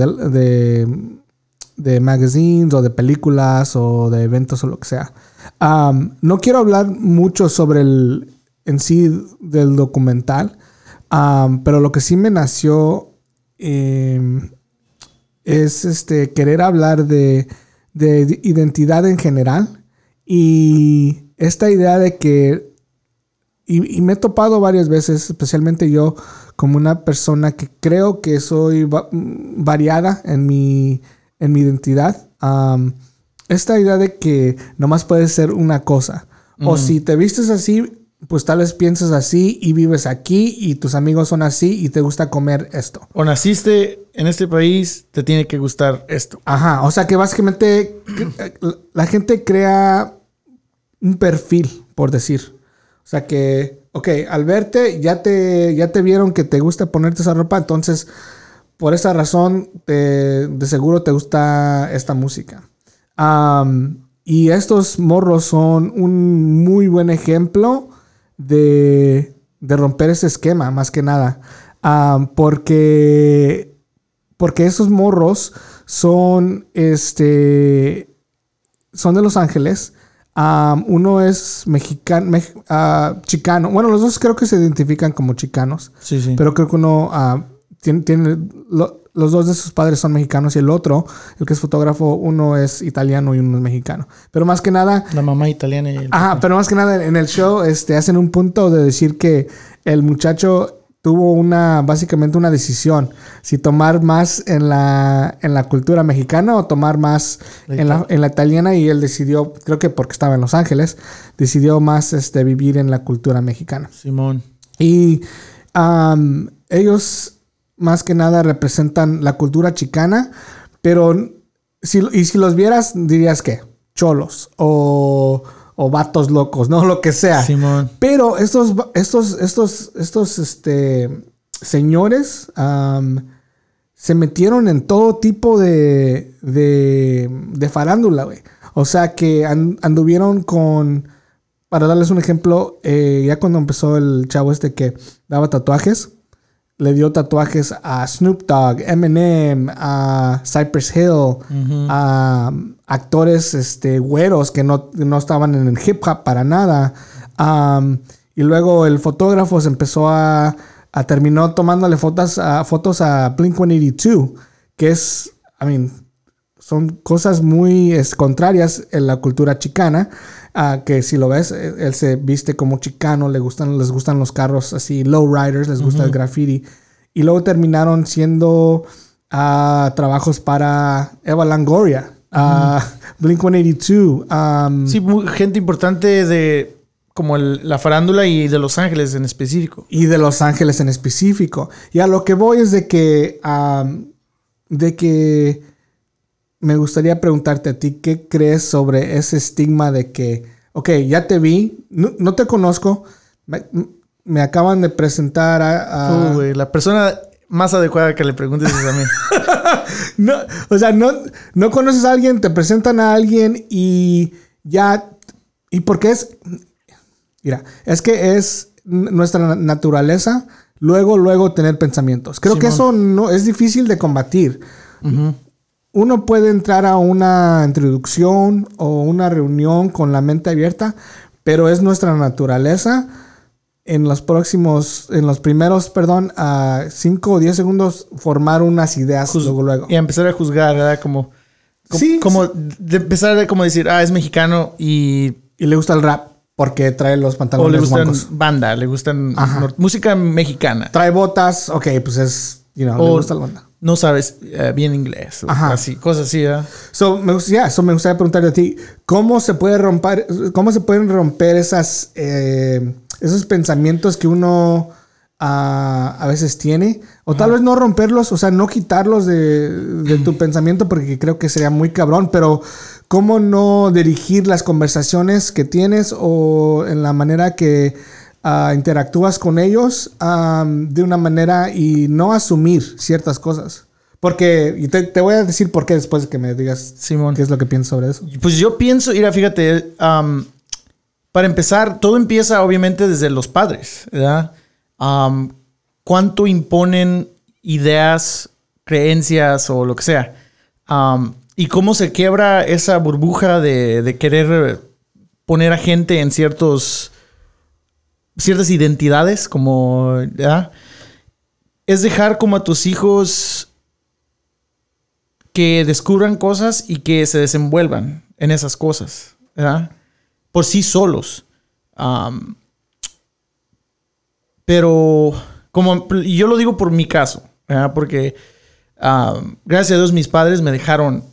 de, magazines o de películas o de eventos o lo que sea. no quiero hablar mucho sobre el en sí del documental, pero lo que sí me nació em, es este, querer hablar de, de identidad en general y esta idea de que y, me he topado varias veces, especialmente yo, como una persona que creo que soy variada en mi, en mi identidad. esta idea de que nomás puedes ser una cosa. O si te vistes así, pues tal vez piensas así y vives aquí y tus amigos son así y te gusta comer esto. O naciste en este país, te tiene que gustar esto. Ajá, o sea que básicamente *clears throat* la gente crea un perfil, por decir. O sea que, ok, al verte ya te, ya te vieron que te gusta ponerte esa ropa, entonces por esa razón de seguro te gusta esta música. y estos morros son un muy buen ejemplo de, de romper ese esquema, más que nada. porque, porque esos morros son, este, son de Los Ángeles uno es mexicano, ah, chicano. Bueno, los dos creo que se identifican como chicanos. Sí, sí. Pero creo que uno ah, tiene, los dos de sus padres son mexicanos y el otro, el que es fotógrafo, uno es italiano y uno es mexicano. Pero más que nada... La mamá italiana y el Ajá, pero más que nada en el show este, hacen un punto de decir que el muchacho tuvo una, básicamente una decisión, si tomar más en la, en la cultura mexicana o tomar más en la, en la italiana y él decidió, creo que porque estaba en Los Ángeles, decidió más este, vivir en la cultura mexicana. Simón. Y ellos más que nada representan la cultura chicana, pero si, y si los vieras dirías que cholos o, o vatos locos, ¿no? *laughs* Lo que sea. Simón. Pero estos, estos, estos, estos, este, señores se metieron en todo tipo de, de, de farándula, güey. O sea que an- anduvieron con, para darles un ejemplo, eh, ya cuando empezó el chavo este que daba tatuajes, le dio tatuajes a Snoop Dogg, Eminem, a Cypress Hill, a actores este, güeros que no, no estaban en el hip hop para nada. Y luego el fotógrafo se empezó a, a terminó tomándole fotos a, fotos a Blink 182, que es, I mean, son cosas muy es, contrarias en la cultura chicana. Que si lo ves, eh, él se viste como chicano, le gustan, les gustan los carros así, lowriders, les gusta el graffiti. Y luego terminaron siendo ah, trabajos para Eva Longoria, ah, Blink 182. am, Sí, gente importante de como el- la farándula y de Los Ángeles en específico. y de Los Ángeles en específico. Y a lo que voy es de que, am, de que me gustaría preguntarte a ti, ¿qué crees sobre ese estigma de que, ok, ya te vi, no, no te conozco, me, me acaban de presentar a... la persona más adecuada que le preguntes es a mí. *laughs* no, o sea, no, no conoces a alguien, te presentan a alguien y ya... ¿Y por qué es? Mira, es que es nuestra naturaleza luego, luego tener pensamientos. Creo que eso no es difícil de combatir. Uno puede entrar a una introducción o una reunión con la mente abierta, pero es nuestra naturaleza en los próximos, en los primeros, perdón, a 5 o 10 segundos formar unas ideas Juz- luego, luego. Y empezar a juzgar, ¿verdad? Como, como, Sí, como de empezar a como decir, ah, es mexicano y... Y le gusta el rap porque trae los O pantalones le gustan banda, le gustan música mexicana. Trae botas, ok, pues es, you know, le O gusta la banda. No sabes eh, bien inglés. Ajá. Así, cosas así, ¿verdad? So, me, yeah, so me gustaría preguntarte a ti, ¿cómo se puede romper, cómo se pueden romper esas, eh, esos pensamientos que uno ah, a veces tiene? O tal vez no romperlos, o sea, no quitarlos de, de tu *clears throat* pensamiento porque creo que sería muy cabrón, pero ¿cómo no dirigir las conversaciones que tienes o en la manera que ah, interactúas con ellos de una manera y no asumir ciertas cosas? Porque, y te, te voy a decir por qué después de que me digas Simón. qué es lo que piensas sobre eso. Pues yo pienso, mira, fíjate, para empezar, todo empieza obviamente desde los padres, ¿verdad? ¿Cuánto imponen ideas, creencias o lo que sea? Y cómo se quiebra esa burbuja de, de querer poner a gente en ciertos ciertas identidades, como. Es dejar como a tus hijos que descubran cosas y que se desenvuelvan en esas cosas. Por sí solos. Pero, como yo lo digo por mi caso. Porque gracias a Dios mis padres me dejaron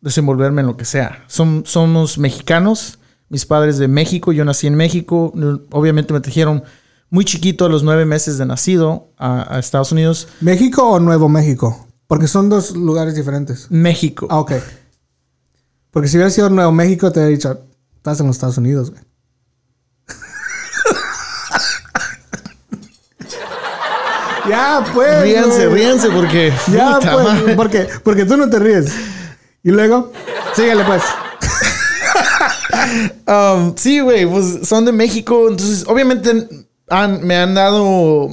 desenvolverme en lo que sea. Son, somos mexicanos, mis padres de México, yo nací en México, obviamente me trajeron muy chiquito a los nueve meses de nacido a, a Estados Unidos, ¿México o Nuevo México? Porque son dos lugares diferentes. México. Ah, ok. Porque si hubiera sido Nuevo México, te hubiera dicho, estás en los Estados Unidos, güey. *laughs* ya, pues. Ríanse, güey. ríanse porque. Ya, puta pues. madre. Porque, porque tú no te ríes. Y luego, síguele, pues. Um, sí, güey, pues son de México. Entonces, obviamente han- me han dado.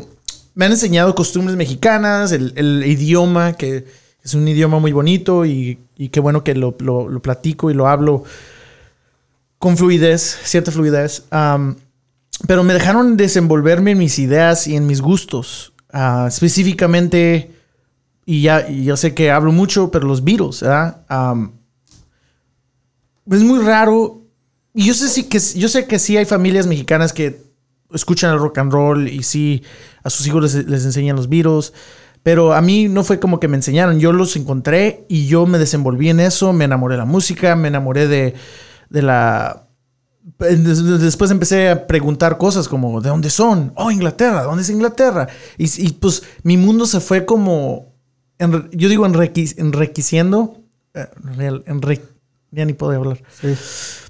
Me han enseñado costumbres mexicanas, el, idioma, que es un idioma muy bonito y, y qué bueno que lo, lo- platico y lo hablo con fluidez, cierta fluidez. Um, pero me dejaron desenvolverme en mis ideas y en mis gustos. Ah, específicamente y ya, y yo sé que hablo mucho, pero los Beatles, ¿verdad? Am, es muy raro. Y yo sé, sí que, yo sé que sí hay familias mexicanas que escuchan el rock and roll y sí a sus hijos les, les enseñan los Beatles. Pero a mí no fue como que me enseñaron. Yo los encontré y yo me desenvolví en eso. Me enamoré de la música, me enamoré de, de la... Des- Después empecé a preguntar cosas como, ¿de dónde son? Oh, Inglaterra, ¿dónde es Inglaterra? Y, y, pues mi mundo se fue como, yo digo enrique- enriqueciendo, eh, real- enri- ya ni puedo hablar Sí.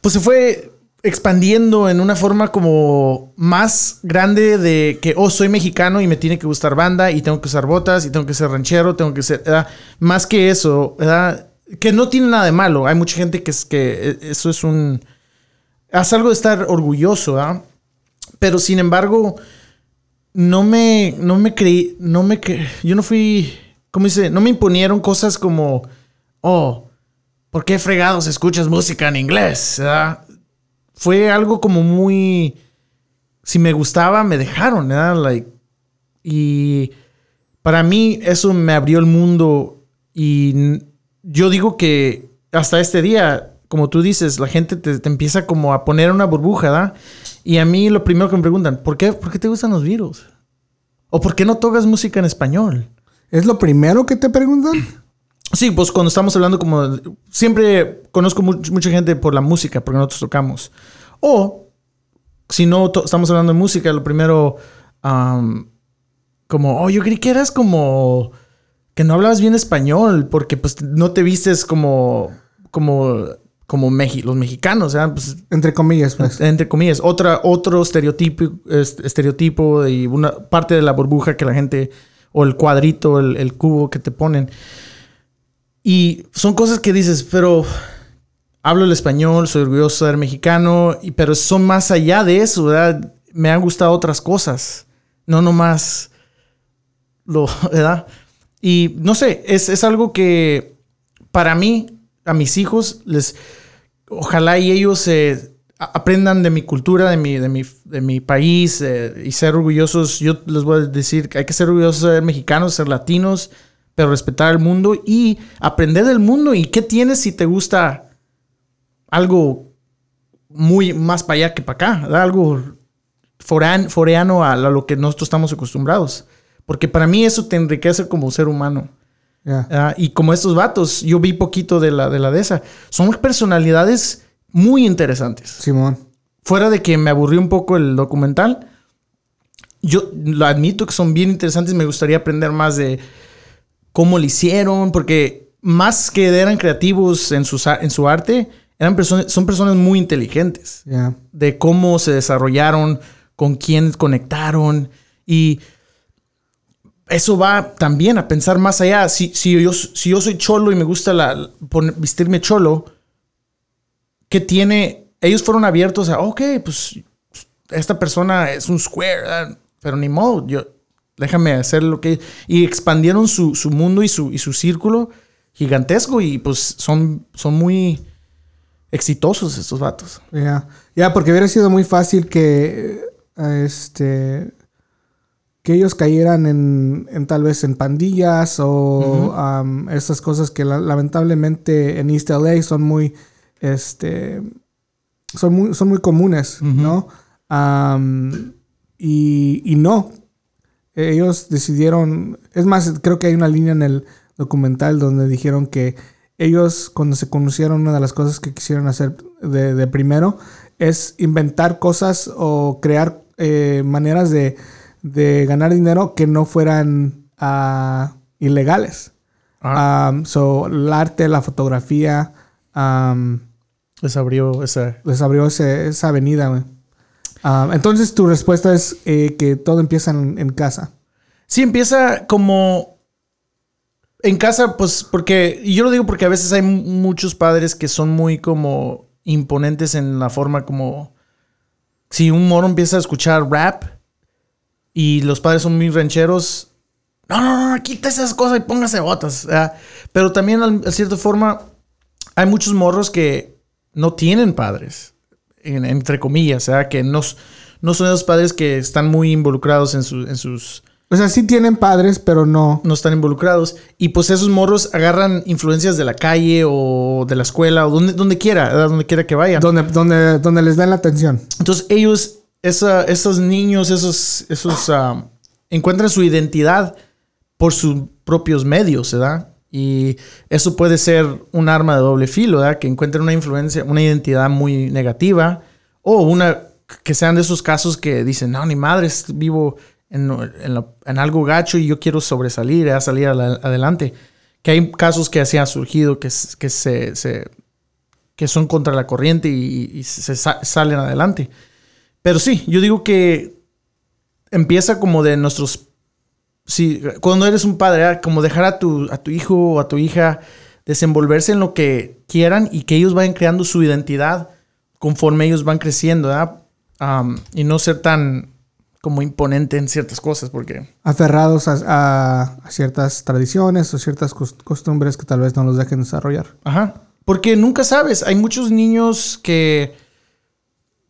pues se fue expandiendo en una forma como más grande de que, oh, soy mexicano y me tiene que gustar banda y tengo que usar botas y tengo que ser ranchero, tengo que ser, ¿verdad? más que eso, ¿verdad? Que no tiene nada de malo. Hay mucha gente que es que eh, eso es un, es algo de estar orgulloso, ¿verdad? Pero sin embargo, no me, no me creí, no me, cre- yo no fui, ¿cómo dice? No me imponieron cosas como, oh, ¿por qué fregados escuchas música en inglés? Fue algo como muy, si me gustaba, me dejaron, y para mí eso me abrió el mundo y yo digo que hasta este día, como tú dices, la gente te, te empieza como a poner una burbuja. Y a mí lo primero que me preguntan, ¿por qué, ¿por qué te gustan los virus? ¿O por qué no tocas música en español? ¿Es lo primero que te preguntan? Sí, pues cuando estamos hablando como... Siempre conozco mu- mucha gente por la música, porque nosotros tocamos. O, si no estamos hablando de música, lo primero... am, como, oh, yo creí que eras como... Que no hablabas bien español, porque pues no te vistes como... Como... Como Meji- los mexicanos. Pues Entre comillas, pues. entre comillas, otra, otro estereotipo, est- estereotipo y una parte de la burbuja que la gente, o el cuadrito, el, el cubo que te ponen. Y son cosas que dices, pero hablo el español, soy orgulloso de ser mexicano, y, pero son más allá de eso, ¿verdad? Me han gustado otras cosas, no nomás lo, *laughs* ¿verdad? Y no sé, es, es algo que para mí, a mis hijos, les, ojalá y ellos aprendan de mi cultura, de mi, de mi, de mi país eh, y ser orgullosos. Yo les voy a decir que hay que ser orgullosos de ser mexicanos, ser latinos, pero respetar el mundo y aprender del mundo. ¿Y qué tienes si te gusta algo muy más para allá que para acá? Algo foran- foreano a lo que nosotros estamos acostumbrados. Porque para mí eso te enriquece como ser humano. Ya. Ah, y como estos vatos, yo vi poquito de la de la de esa. Son personalidades muy interesantes. Simón. Fuera de que me aburrió un poco el documental, yo lo admito que son bien interesantes. Me gustaría aprender más de cómo lo hicieron, porque más que eran creativos en, sus en su arte, eran personas, son personas muy inteligentes de cómo se desarrollaron, con quién conectaron y eso va también a pensar más allá. Si, si, yo, si yo soy cholo y me gusta la, vestirme cholo, ¿qué tiene? Ellos fueron abiertos a, ok, pues esta persona es un square, ¿verdad? pero ni modo, yo, déjame hacer lo que... Y expandieron su, su mundo y su, y su círculo gigantesco y pues son, son muy exitosos estos vatos. Ya, ya, porque hubiera sido muy fácil que este que ellos cayeran en, en tal vez en pandillas o am, esas cosas que la- lamentablemente en East LA son muy este son muy, son muy comunes, ¿no? Y, y no. Ellos decidieron. Es más, creo que hay una línea en el documental donde dijeron que ellos, cuando se conocieron, una de las cosas que quisieron hacer de, de primero es inventar cosas o crear eh, maneras de, de ganar dinero que no fueran ah, ilegales. Ah. Um, so, el arte, la fotografía, um, Les abrió esa... les abrió ese- esa avenida. güey. Um, entonces, tu respuesta es eh, que todo empieza en, casa. Sí, empieza como en casa, pues porque, y yo lo digo porque a veces hay mu- muchos padres que son muy como imponentes en la forma como, si un moro empieza a escuchar rap y los padres son muy rancheros, no, no, no, quita esas cosas y póngase botas. Pero también, de cierta forma, hay muchos morros que no tienen padres, en- entre comillas, ¿verdad? que no, no son esos padres que están muy involucrados en, su- en sus O sea, sí tienen padres, pero no. no están involucrados. Y pues esos morros agarran influencias de la calle o de la escuela o donde, donde quiera, ¿verdad? donde quiera que vayan. Donde, donde, donde les dan la atención. Entonces ellos, esa- esos niños, esos, esos ah, encuentran su identidad por sus propios medios, ¿verdad? Y eso puede ser un arma de doble filo, ¿verdad? Que encuentren una influencia, una identidad muy negativa o una que sean de esos casos que dicen, no, ni madres, vivo en, en en algo gacho y yo quiero sobresalir, salir la- adelante. Que hay casos que así han surgido, que, que se, se- que son contra la corriente y, y se sa- salen adelante. Pero sí, yo digo que empieza como de nuestros... Sí, cuando eres un padre, como dejar a tu, a tu hijo o a tu hija desenvolverse en lo que quieran y que ellos vayan creando su identidad conforme ellos van creciendo, ¿verdad? Y no ser tan como imponente en ciertas cosas, porque... Aferrados a, a- a ciertas tradiciones o ciertas cos- costumbres que tal vez no los dejen desarrollar. Ajá. Porque nunca sabes. Hay muchos niños que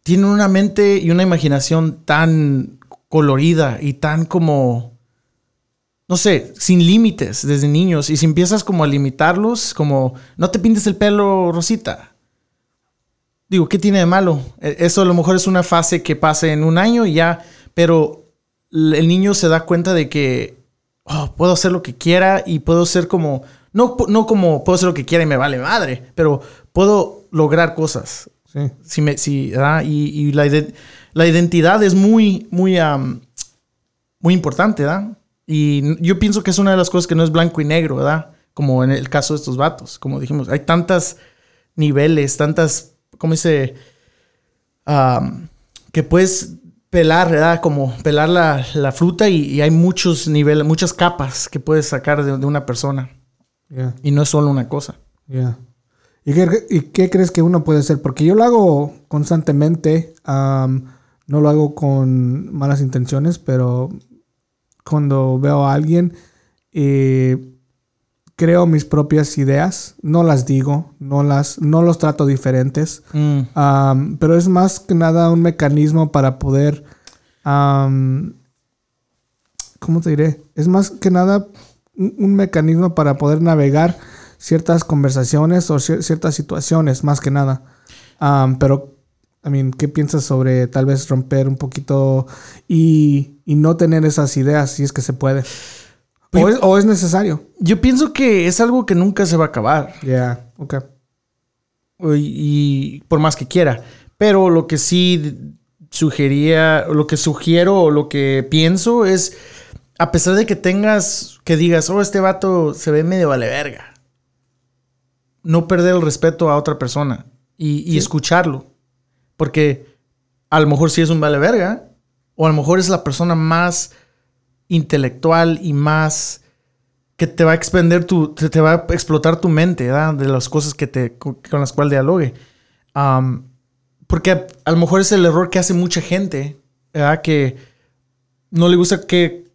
tienen una mente y una imaginación tan colorida y tan como, no sé, sin límites desde niños. Y si empiezas como a limitarlos, como, no te pintes el pelo rosita. Digo, ¿qué tiene de malo? E- Eso a lo mejor es una fase que pase en un año y ya, pero el niño se da cuenta de que oh, puedo hacer lo que quiera y puedo ser como, no, no como puedo hacer lo que quiera y me vale madre, pero puedo lograr cosas. Sí. Si me, si, ¿verdad? Y, y la, la identidad es muy, muy, am, muy importante, ¿verdad? Y yo pienso que es una de las cosas que no es blanco y negro, ¿verdad? Como en el caso de estos vatos, como dijimos, hay tantas niveles, tantas, ¿cómo dice? Am, que puedes pelar, ¿verdad? Como pelar la, la fruta y, y hay muchos niveles, muchas capas que puedes sacar de, de una persona. Y no es solo una cosa. Ya. ¿Y qué, y qué crees que uno puede hacer? Porque yo lo hago constantemente. no lo hago con malas intenciones, pero cuando veo a alguien, eh, creo mis propias ideas. No las digo, no, las, no los trato diferentes. Mm, pero es más que nada un mecanismo para poder. ¿Cómo te diré? Es más que nada un, un mecanismo para poder navegar ciertas conversaciones o cier- ciertas situaciones, más que nada. Pero, I mean, ¿qué piensas sobre tal vez romper un poquito y, y no tener esas ideas si es que se puede? O es, o es necesario. Yo pienso que es algo que nunca se va a acabar. Ya, ok. y, y por más que quiera. Pero lo que sí sugería, lo que sugiero o lo que pienso es, a pesar de que tengas, que digas, oh, este vato se ve medio vale verga, no perder el respeto a otra persona y, y escucharlo. Porque a lo mejor sí es un vale verga, o a lo mejor es la persona más intelectual y más que te va a expender tu, te, va a explotar tu mente, ¿verdad? De las cosas que te, con, las cuales dialogue. Porque a, lo mejor es el error que hace mucha gente, ¿verdad? Que no le gusta qué,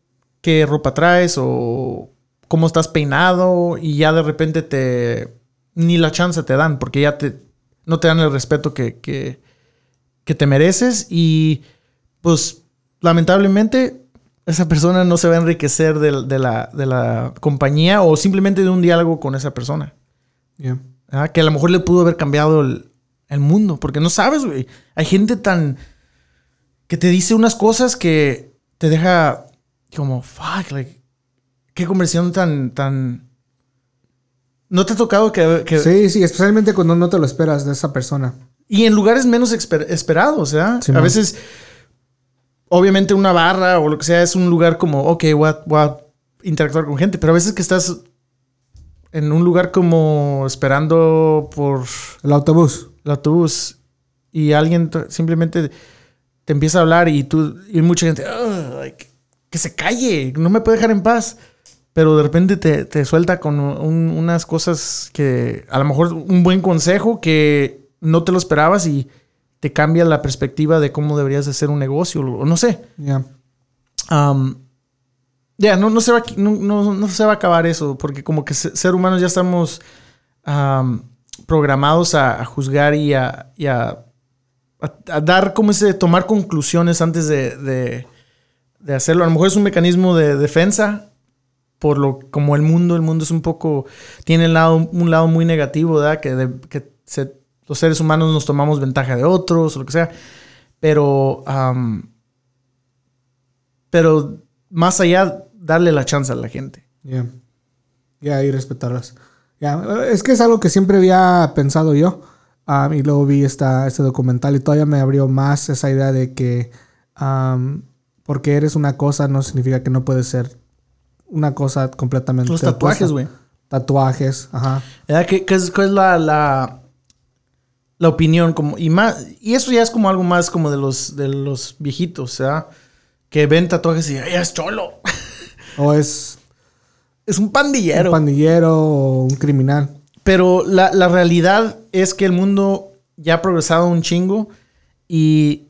qué ropa traes o cómo estás peinado y ya de repente te, ni la chance te dan, porque ya te, no te dan el respeto que, que te mereces y pues lamentablemente esa persona no se va a enriquecer de, de la, de la compañía o simplemente de un diálogo con esa persona. ¿verdad? Que a lo mejor le pudo haber cambiado el, el mundo, porque no sabes, güey. Hay gente tan... que te dice unas cosas que te deja como, fuck, like, qué conversión tan, tan... ¿No te ha tocado que... que- Sí, sí, especialmente cuando no te lo esperas de esa persona. Y en lugares menos esper- esperados, ¿verdad? Sí, a man. veces, obviamente una barra o lo que sea es un lugar como, ok, voy a, voy a interactuar con gente, pero a veces que estás en un lugar como esperando por El autobús. el autobús y alguien simplemente te empieza a hablar y tú y mucha gente "Ugh, like, que se calle no me puede dejar en paz pero de repente te, te suelta con un- unas cosas que a lo mejor un buen consejo que no te lo esperabas y te cambia la perspectiva de cómo deberías de hacer un negocio o no sé Ya. Um, ya, no, no, se va, no, no- no se va a acabar eso, porque como que se- ser humanos ya estamos um, programados a, a juzgar y a, y a- a- a dar como ese, tomar conclusiones antes de, de, de hacerlo. A lo mejor es un mecanismo de defensa por lo como el mundo, el mundo es un poco, tiene el lado, un lado muy negativo, ¿verdad? Que, de- que se- los seres humanos nos tomamos ventaja de otros o lo que sea. Pero, pero más allá, darle la chance a la gente. Ya. Ya, y respetarlas. Ya, es que es algo que siempre había pensado yo. um, y luego vi esta, este documental y todavía me abrió más esa idea de que um, porque eres una cosa no significa que no puedes ser una cosa completamente. Los tatuajes, güey. Tatuajes, ajá. ¿Qué, qué es, cuál es la, la, la opinión? Como, y, más, y eso ya es como algo más como de los, de los viejitos, ¿verdad? Que ven tatuajes y "Ay, es cholo. *laughs* O es es un pandillero. un pandillero o un criminal. Pero la, la realidad es que el mundo ya ha progresado un chingo y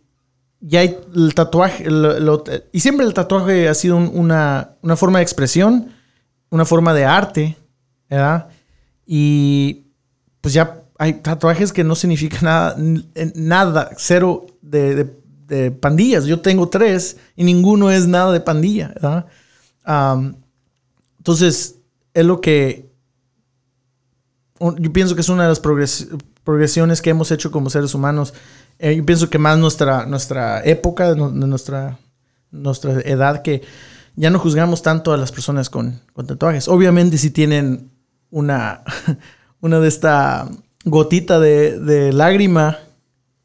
ya hay el tatuaje. lo- lo- y siempre el tatuaje ha sido un- una, una forma de expresión, una forma de arte, ¿verdad? Y pues ya hay tatuajes que no significan nada, nada, cero de, pandillas. Yo tengo tres y ninguno es nada de pandilla, ¿verdad? Entonces, es lo que yo pienso que es una de las progres- progresiones que hemos hecho como seres humanos. Eh, yo pienso que más nuestra, nuestra época, nuestra, nuestra edad, que ya no juzgamos tanto a las personas con, con tatuajes. Obviamente si tienen una, *laughs* una de esta gotita de, lágrima,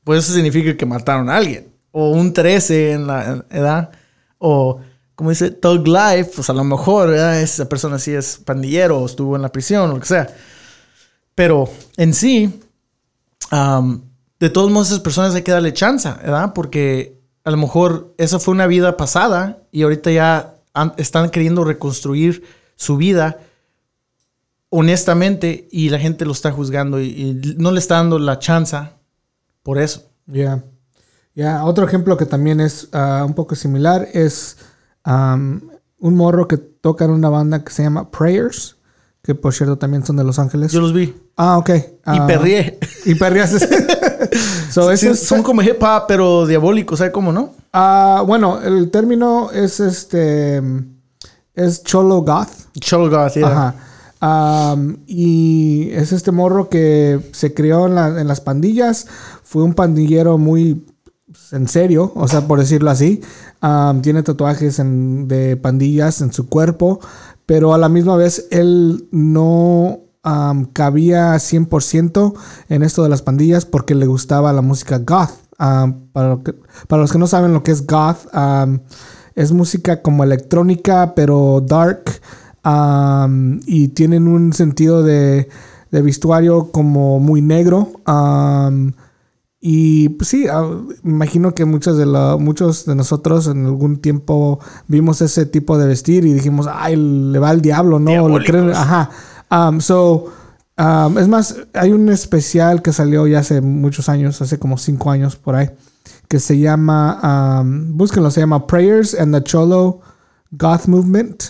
pues eso significa que mataron a alguien. O un 13 en la edad. O, como dice, Thug Life, pues a lo mejor esa persona sí es pandillero o estuvo en la prisión o lo que sea. Pero en sí, de todos modos, esas personas hay que darle chance, ¿verdad? Porque a lo mejor esa fue una vida pasada y ahorita ya están queriendo reconstruir su vida honestamente y la gente lo está juzgando y, y no le está dando la chance por eso. Ya. Ya, otro ejemplo que también es ah, un poco similar es am, un morro que toca en una banda que se llama Prayers, que por cierto también son de Los Ángeles. Yo los vi ah, ok. y Ah, perrié. Y perriaste. *laughs* so, Sí, son como hip hop, pero diabólicos, ¿sabes cómo no? ah, bueno, el término es este. Es Cholo Goth. Cholo God, yeah. Ajá. Y es este morro que se crió en, la- en las pandillas. Fue un pandillero muy pues, en serio, o sea, por decirlo así. Tiene tatuajes de pandillas en su cuerpo, pero a la misma vez él no am, cabía 100% en esto de las pandillas porque le gustaba la música goth. Para, los que no saben lo que es goth, es música como electrónica, pero dark. Am, y tienen un sentido de, de vestuario como muy negro. am, y pues sí, me imagino que muchos de, la- muchos de nosotros en algún tiempo vimos ese tipo de vestir y dijimos, ay, le va al diablo, ¿no? Lo creen- ajá. Um, so, um, es más, hay un especial que salió ya hace muchos años, hace como cinco años por ahí, que se llama, um, búsquenlo, se llama Prayers and the Cholo Goth Movement,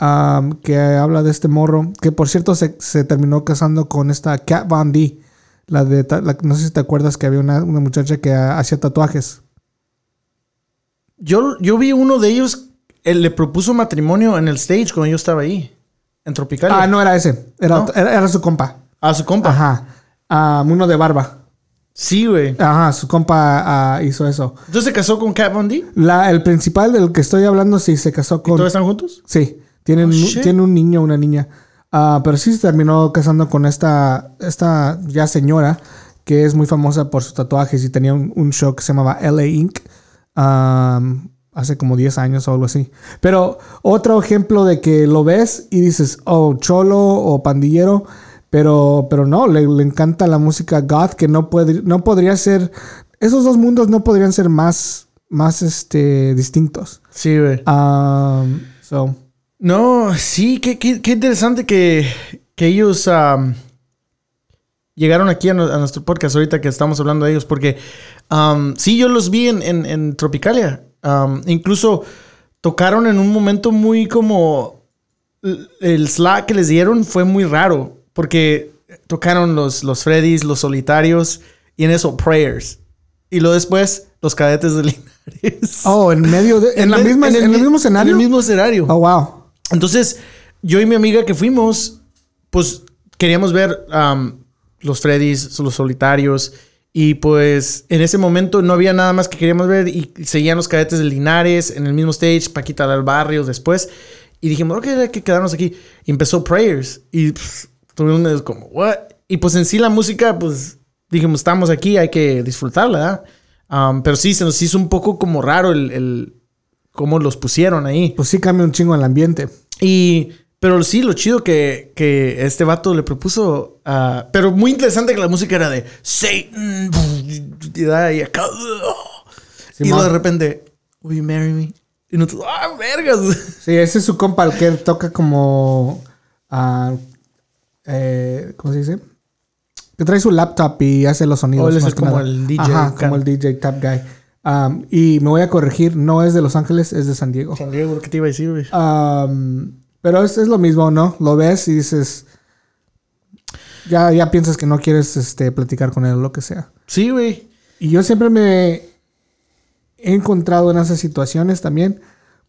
um, que habla de este morro, que por cierto se, se terminó casando con esta Kat Von D. La de, la- no sé si te acuerdas que había una, una muchacha que ah, hacía tatuajes. Yo, yo vi uno de ellos, él le propuso matrimonio en el stage cuando yo estaba ahí, en Tropicalia. Ah, no era ese, era, ¿No? era, era su compa. A su compa. Ajá. Ah, uno de barba. Sí, güey. Ajá, su compa ah, hizo eso. Entonces se casó con Kat Von D. ¿Y La, el principal del que estoy hablando sí se casó con... todos están juntos? Sí, tienen, Oh, un- shit. tiene un niño, una niña. Ah, pero sí se terminó casando con esta, esta ya señora que es muy famosa por sus tatuajes y tenía un, un show que se llamaba LA Inc. hace como 10 años o algo así. Pero otro ejemplo de que lo ves y dices, oh, cholo o pandillero, pero, pero no, le, le encanta la música goth que no, puede, no podría ser, esos dos mundos no podrían ser más, más este, distintos. Sí, güey. Um, so, No, sí, qué, qué- qué interesante que, que ellos am, llegaron aquí a, nu- a nuestro podcast ahorita que estamos hablando de ellos, porque am, sí, yo los vi en, en- en Tropicalia. Am, incluso tocaron en un momento muy como... El slack que les dieron fue muy raro, porque tocaron los, los Freddys, los solitarios, y en eso Prayers. Y luego después los cadetes de Linares. Oh, en medio de. *laughs* En, la el- misma, en el, mi- mismo escenario. En el mismo escenario. Oh, wow. Entonces, yo y mi amiga que fuimos, pues queríamos ver los Freddys, los solitarios. Y pues en ese momento no había nada más que queríamos ver. Y seguían los cadetes de Linares en el mismo stage, Paquita del Barrio después. Y dijimos, ok, hay que quedarnos aquí. Y empezó Prayers. Y pff, tuvimos como, what? Y pues en sí la música, pues dijimos, estamos aquí, hay que disfrutarla, ¿verdad? Am, pero sí, se nos hizo un poco como raro el cómo los pusieron ahí. Pues sí cambia un chingo el ambiente. Y, pero sí, lo chido que, que este vato le propuso. pero muy interesante que la música era de Satan. Y, y acá. y Simón. luego de repente, Will you marry me? Y nosotros, ¡ah, vergas! Sí, ese es su compa, el que toca como. eh, ¿Cómo se dice? Que trae su laptop y hace los sonidos. Oh, él es más el- como nada. el DJ Ajá, como el DJ Tap Guy. Um, y me voy a corregir, no es de Los Ángeles, es de San Diego. San Diego, ¿qué te iba a decir, güey? Um, pero es, es lo mismo, ¿no? Lo ves y dices. Ya, ya piensas que no quieres este, platicar con él o lo que sea. Sí, güey. Y yo siempre me he encontrado en esas situaciones también,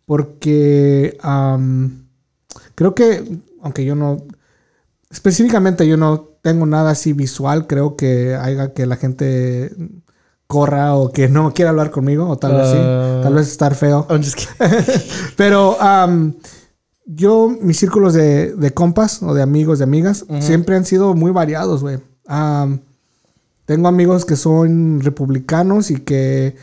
porque creo que, aunque yo no, específicamente yo no tengo nada así visual, creo que haga que la gente corra o que no quiera hablar conmigo, o tal vez sí, Ah. tal vez estar feo. *laughs* Pero yo, mis círculos de, de compas o de amigos, de amigas, siempre han sido muy variados, güey. Tengo amigos que son republicanos y que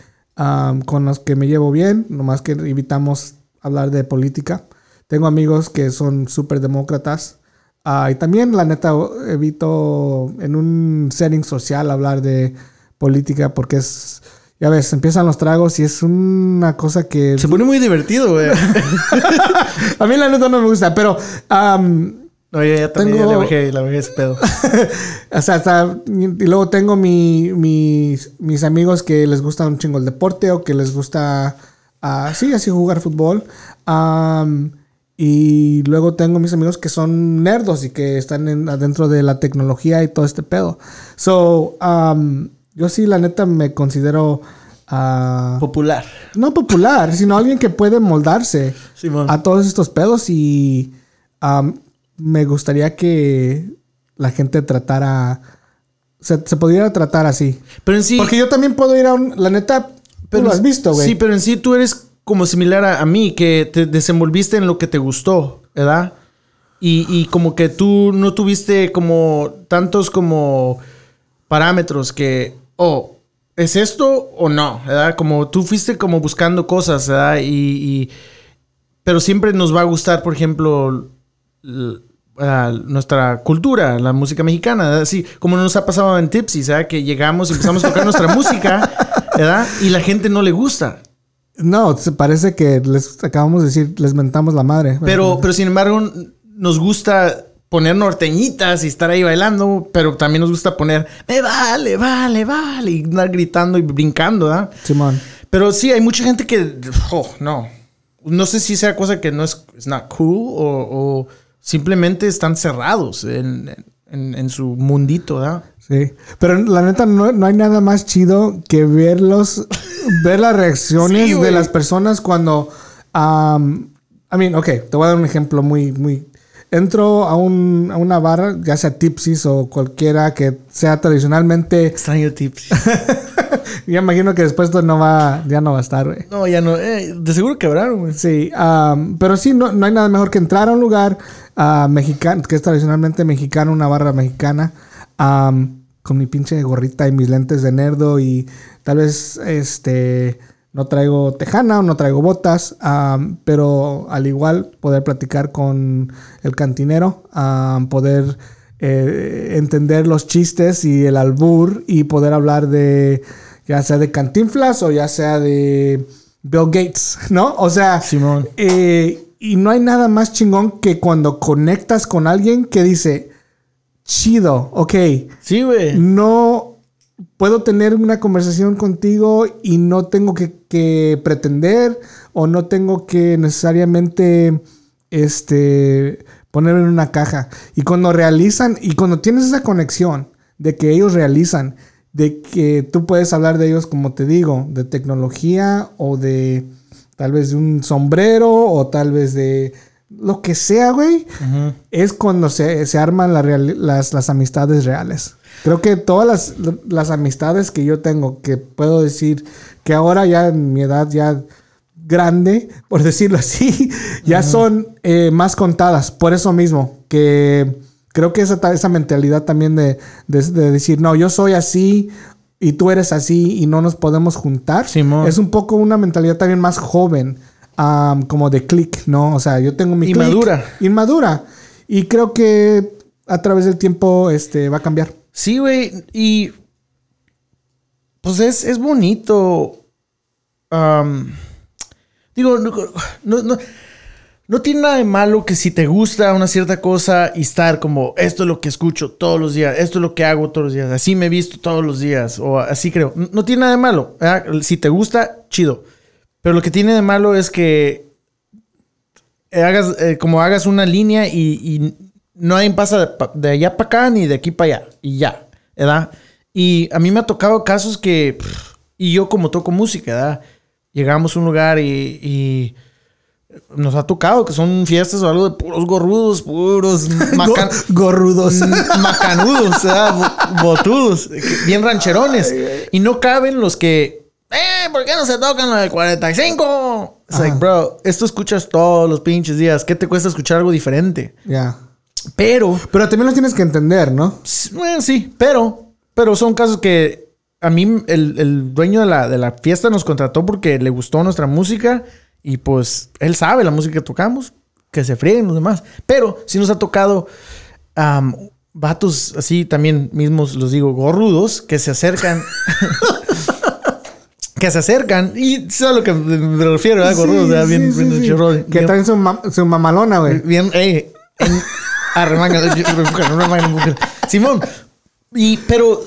con los que me llevo bien, nomás que evitamos hablar de política. Tengo amigos que son súper demócratas. Ah, y también, la neta, evito en un setting social hablar de política porque es, ya ves, empiezan los tragos y es una cosa que... Se pone muy divertido, güey. *laughs* A mí la neta no me gusta, pero... am, No, ya, ya también Tengo- ya le bajé, le bajé ese pedo. *laughs* o sea, hasta... Y luego tengo mi- mis, mis amigos que les gusta un chingo el deporte o que les gusta... ah, sí, así jugar fútbol. Y luego tengo mis amigos que son nerdos y que están en- adentro de la tecnología y todo este pedo. So, yo sí, la neta, me considero... ah, Popular. no popular, *laughs* sino alguien que puede moldarse. Simón. a todos estos pedos y me gustaría que la gente tratara, se, se pudiera tratar así. Pero en sí. Porque yo también puedo ir a un, la neta, tú lo has visto, güey. Sí, pero en sí tú eres como similar a, a mí, que te desenvolviste en lo que te gustó, ¿verdad? Y, y como que tú no tuviste como tantos como parámetros que, oh, ¿es esto o no? ¿Verdad? Como tú fuiste como buscando cosas, ¿verdad? Y, y- pero siempre nos va a gustar, por ejemplo, ah, nuestra cultura, la música mexicana, ¿verdad? Así como nos ha pasado en Tipsy, ¿verdad? Que llegamos y empezamos a tocar nuestra música, *laughs* ¿verdad? Y la gente no le gusta. No, parece que les acabamos de decir, les mentamos la madre. Pero, pero sin embargo, nos gusta poner norteñitas y estar ahí bailando, pero también nos gusta poner, me vale, vale, vale, y andar gritando y brincando, ¿verdad? Simón. Pero sí, hay mucha gente que, oh, no. No sé si sea cosa que no es not cool o, o simplemente están cerrados en, en- en su mundito, ¿verdad? Sí. Pero la neta, no, no hay nada más chido que verlos, ver las reacciones Sí, de las personas cuando. am, I mean, ok, te voy a dar un ejemplo muy, muy. Entro a, un, a una barra, ya sea Tipsis o cualquiera que sea tradicionalmente. *laughs* Extraño tips. *laughs* Ya imagino que después esto no va, ya no va a estar, güey. No, ya no. eh, de seguro quebraron, güey. Sí, am, pero sí, no, no hay nada mejor que entrar a un lugar ah, mexicano, que es tradicionalmente mexicano, una barra mexicana, am, con mi pinche gorrita y mis lentes de nerdo y tal vez este no traigo tejana o no traigo botas, pero al igual poder platicar con el cantinero, poder eh, entender los chistes y el albur y poder hablar de ya sea de Cantinflas o ya sea de Bill Gates, *laughs* ¿no? O sea, Simón. eh, y no hay nada más chingón que cuando conectas con alguien que dice, chido, ok, Sí, güey. no puedo tener una conversación contigo y no tengo que, que pretender o no tengo que necesariamente este, ponerme en una caja. Y cuando realizan, y cuando tienes esa conexión de que ellos realizan, de que tú puedes hablar de ellos, como te digo, de tecnología o de tal vez de un sombrero o tal vez de lo que sea, güey, es cuando se, se arman la real- las, las amistades reales. Creo que todas las, las amistades que yo tengo, que puedo decir que ahora ya en mi edad ya grande, por decirlo así, *laughs* ya son eh, más contadas. Por eso mismo, que creo que esa, esa mentalidad también de, de- de decir, no, yo soy así y tú eres así y no nos podemos juntar, Simón. es un poco una mentalidad también más joven, am, como de click, ¿no? O sea, yo tengo mi click. Inmadura. Inmadura. Y creo que a través del tiempo este, va a cambiar. Sí, güey. Y. Pues es, es bonito. digo, no, no, no, tiene nada de malo que si te gusta una cierta cosa y estar como, esto es lo que escucho todos los días, esto es lo que hago todos los días, así me he visto todos los días, o así creo. No, no tiene nada de malo. ¿verdad? Si te gusta, chido. Pero lo que tiene de malo es que hagas, eh, como hagas una línea y, y no hay pasa de, de allá para acá ni de aquí para allá. Y ya, ¿verdad? Y a mí me ha tocado casos que, pff, y yo como toco música, ¿verdad? Llegamos a un lugar y, y nos ha tocado que son fiestas o algo de puros gorrudos, puros *laughs* macan- Go- gorrudos. Macanudos, ¿verdad? Bo- botudos, bien rancherones. Y no caben los que, eh, ¿por qué no se tocan los del 45? It's like, bro, esto escuchas todos los pinches días. ¿Qué te cuesta escuchar algo diferente? Ya. Pero, Pero también lo tienes que entender, ¿no? bueno, sí, pero, pero son casos que a mí el, el dueño de la, de la fiesta nos contrató porque le gustó nuestra música y pues él sabe la música que tocamos, que se frieguen los demás. Pero sí nos ha tocado am, vatos así también mismos, los digo, gorrudos, que se acercan. *laughs* que se acercan y sabes a lo que me refiero, ¿verdad? Gorrudos, Sí, ¿verdad? Bien, sí, sí, bien sí. chorro, Que traen su, ma- su mamalona, güey. Bien, eh, en. Simón. Y, pero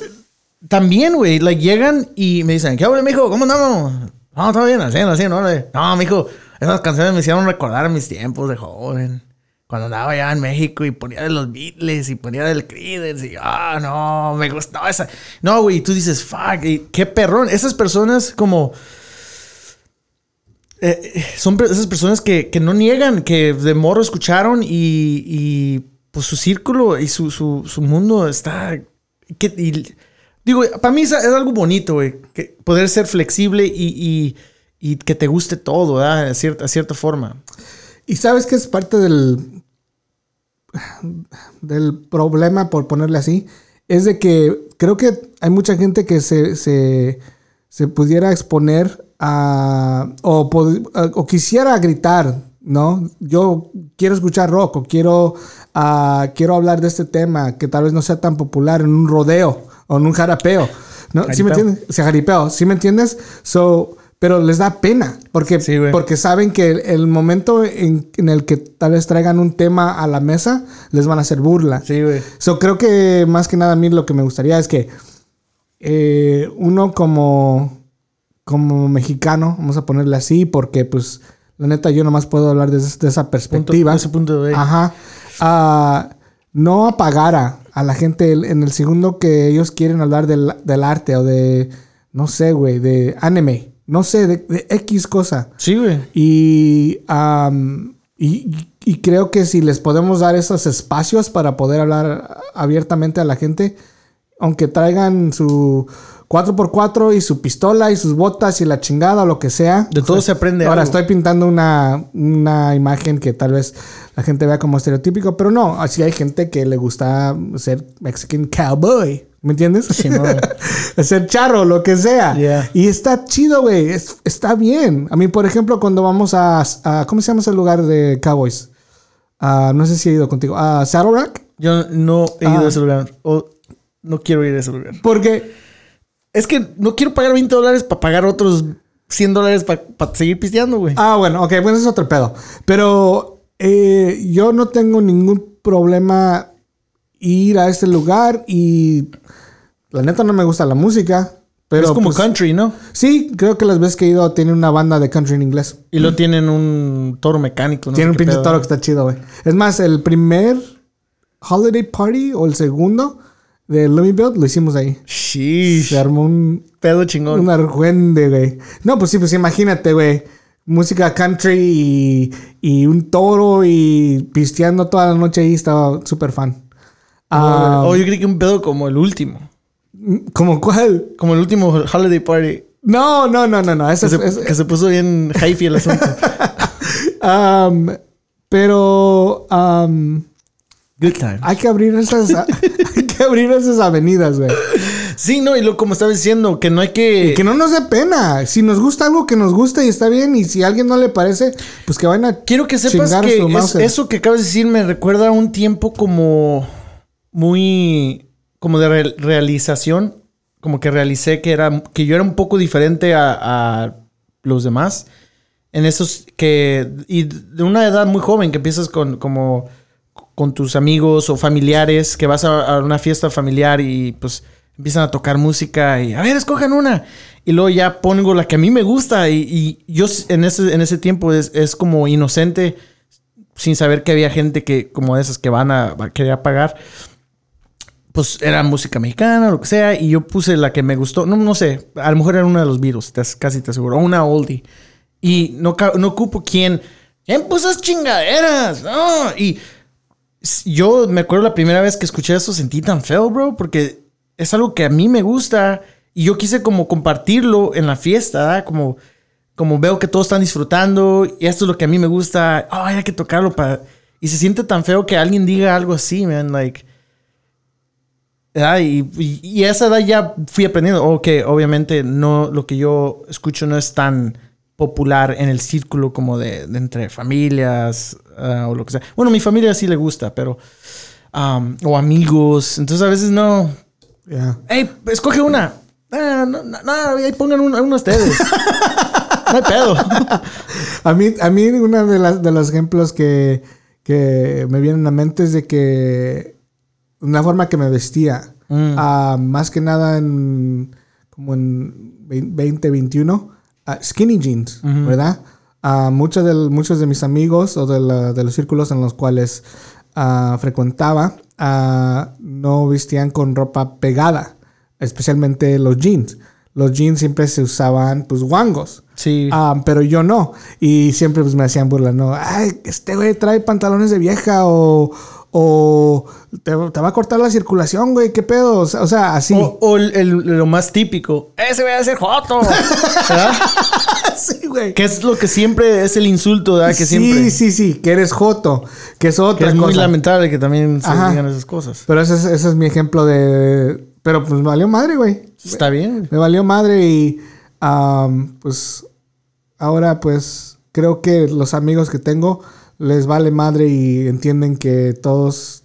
también, güey, like, llegan y me dicen, ¿qué habla, mijo? ¿Cómo andamos? No, todo bien, así, así, no, no, mijo, esas canciones me hicieron recordar mis tiempos de joven. Cuando andaba allá en México y ponía de los Beatles y ponía del Creedence y, ah, no, me gustó esa. No, güey, tú dices, fuck, qué perrón. Esas personas como... Eh, eh, son esas personas que, que no niegan, que de morro escucharon y, y, pues su círculo y su, su, su mundo está... Que, digo, para mí es, algo bonito, güey, que poder ser flexible y, y, y que te guste todo, ¿verdad? De cierta, a cierta forma. Y sabes que es parte del, del problema, por ponerle así, es de que creo que hay mucha gente que se, se, se pudiera exponer a o, a- o quisiera gritar, ¿no? Yo quiero escuchar rock o quiero, quiero hablar de este tema que tal vez no sea tan popular en un rodeo o en un jarapeo, ¿no? ¿Sí me entiendes? Se jaripeo, ¿sí me entiendes? So, pero les da pena porque, Sí, porque saben que el, el momento en, en el que tal vez traigan un tema a la mesa, les van a hacer burla. Sí, güey. So, creo que más que nada a mí lo que me gustaría es que eh, uno como, como mexicano, vamos a ponerle así, porque pues la neta yo nomás puedo hablar desde, de esa Punto, perspectiva. ese punto de Ajá. No apagara a la gente en el segundo que ellos quieren hablar del, del arte o de, no sé, güey, de anime. No sé, de, de X cosa. Sí, güey. Y, y creo que si les podemos dar esos espacios para poder hablar abiertamente a la gente, aunque traigan su 4x4 y su pistola y sus botas y la chingada o lo que sea. De todo se aprende Ahora algo. estoy pintando una, una imagen que tal vez la gente vea como estereotípico, pero no, así hay gente que le gusta ser Mexican cowboy. ¿Me entiendes? Sí, no. *laughs* ser charro, lo que sea. Yeah. Y está chido, güey. Es- está bien. A mí, por ejemplo, cuando vamos a, a- ¿Cómo se llama ese lugar de Cowboys? Ah, no sé si he ido contigo. A Saddle Rock. Yo no he ido Ah. a ese lugar. O no quiero ir a ese lugar. Porque Es que no quiero pagar 20 dólares para pagar otros 100 dólares para seguir pisteando, güey. Ah, bueno, ok, bueno, eso es otro pedo. Pero eh, yo no tengo ningún problema ir a este lugar y la neta no me gusta la música. Pero es como pues, country, ¿no? Sí, creo que las veces que he ido tiene una banda de country en inglés. Y lo tienen un toro mecánico. ¿no? tiene sé un pinche pedo. toro que está chido, güey. Es más, el primer holiday party o el segundo de Let Me Build, lo hicimos ahí. Se armó un, Pedo chingón. un argüende, güey. No, pues sí, pues imagínate, güey. Música country y, y un toro y pisteando toda la noche ahí. Estaba súper fan. Ah, oh, yo creí que un pedo como el último. ¿Como cuál? Como el último Holiday Party. No, no, no, no, no. Ese Que es- se, es- que se puso bien hypey el asunto. *laughs* um, pero um, Good time. hay que abrir esas, que abrir esas avenidas, güey. Sí, no, y lo como estaba diciendo, que no hay que. Y que no nos dé pena. Si nos gusta algo que nos gusta y está bien, y si a alguien no le parece, pues que vayan a Quiero que sepas que es- eso que acabas de decir me recuerda a un tiempo como muy como de re- realización, como que realicé que era que yo era un poco diferente a, a los demás en esos que y de una edad muy joven que empiezas con como con tus amigos o familiares que vas a, una fiesta familiar y pues empiezan a tocar música y a ver escojan una y luego ya pongo la que a mí me gusta y, yo en ese en ese tiempo es, es como inocente sin saber que había gente que como esas que van a, a querer pagar pues era música mexicana, lo que sea, y yo puse la que me gustó. No, no sé, a lo mejor era una de los virus, casi te aseguro, una oldie. Y no, no ocupo quién. ¿Quién puso esas chingaderas? No, yo me acuerdo la primera vez que escuché eso, sentí tan feo, bro, porque es algo que a mí me gusta y yo quise como compartirlo en la fiesta, ¿verdad? Como, como veo que todos están disfrutando y esto es lo que a mí me gusta. Oh, hay que tocarlo para. Y se siente tan feo que alguien diga algo así, man, like. Y, a esa edad ya fui aprendiendo. O que obviamente no, lo que yo escucho no es tan popular en el círculo como de entre familias ah, o lo que sea. Bueno, mi familia sí le gusta, pero. um, o amigos. Entonces a veces no. Ya. Hey, escoge una. Ah, no, no, no, ahí pongan una, una ustedes. *laughs* no hay pedo. A mí, a mí uno de, las, de los ejemplos que, que me vienen a la mente es de que una forma que me vestía, Mm. ah, más que nada en como en 2021, ah, skinny jeans, ¿verdad? Muchos, de, muchos de mis amigos o de, la- de los círculos en los cuales ah, frecuentaba ah, no vestían con ropa pegada, especialmente los jeans. Los jeans siempre se usaban pues guangos. Sí. Ah, pero yo no. Y siempre pues me hacían burla, ¿no? Ay, este güey trae pantalones de vieja o, o te, te va a cortar la circulación, güey, ¿qué pedo? O sea, o sea, así. O, o el- el- lo más típico. Ese va a ser joto. *laughs* ¿Verdad? sí, güey. Que es lo que siempre es el insulto, ¿verdad? Que sí, siempre. sí, sí, que eres joto, que es Que otra es muy cosa. lamentable que también se Ajá. digan esas cosas. Pero ese es, ese es mi ejemplo de... Pero pues me valió madre, güey. Está bien. Me valió madre y pues ahora pues creo que los amigos que tengo les vale madre y entienden que todos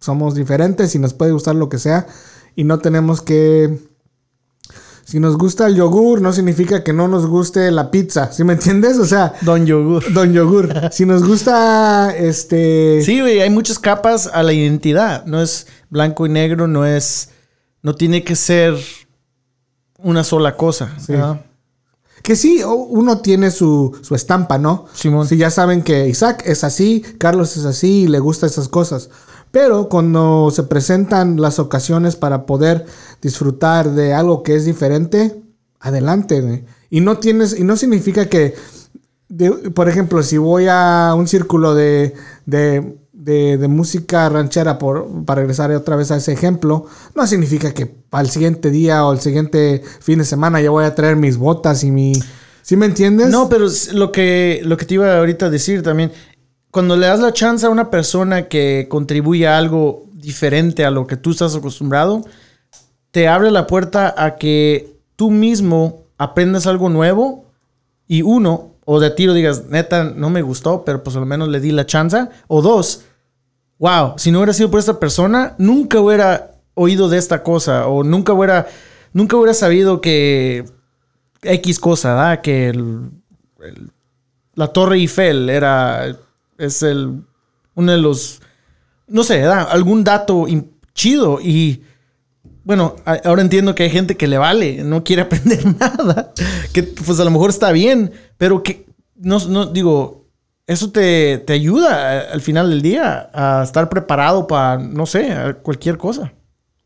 somos diferentes y nos puede gustar lo que sea y no tenemos que... Si nos gusta el yogur no significa que no nos guste la pizza, ¿sí me entiendes? O sea, Don Yogur. don yogur. Si nos gusta este... Sí, güey, hay muchas capas a la identidad. No es blanco y negro, no es. No tiene que ser una sola cosa. Sí. Que sí, uno tiene su, su estampa, ¿no? Simón. Si ya saben que Isaac es así, Carlos es así y le gusta esas cosas. Pero cuando se presentan las ocasiones para poder disfrutar de algo que es diferente, adelante. Y no tienes, y no significa que, de- por ejemplo, si voy a un círculo de, de, de- de música ranchera, por, para regresar otra vez a ese ejemplo, no significa que al siguiente día o el siguiente fin de semana ya voy a traer mis botas y mi... ¿Sí me entiendes? No, pero lo que, lo que te iba ahorita a decir también. Cuando le das la chance a una persona que contribuye a algo diferente a lo que tú estás acostumbrado, te abre la puerta a que tú mismo aprendas algo nuevo y uno, o de tiro digas, neta, no me gustó, pero pues al menos le di la chance. O dos, wow, si no hubiera sido por esta persona, nunca hubiera oído de esta cosa o nunca hubiera, nunca hubiera sabido que X cosa, ¿verdad? Que el- la Torre Eiffel era, es el, uno de los, no sé, ¿verdad? Algún dato chido y... Bueno, ahora entiendo que hay gente que le vale, no quiere *laughs* aprender nada, que pues a lo mejor está bien, pero que, no, no digo, eso te, te ayuda a- al final del día a estar preparado para, no sé, cualquier cosa.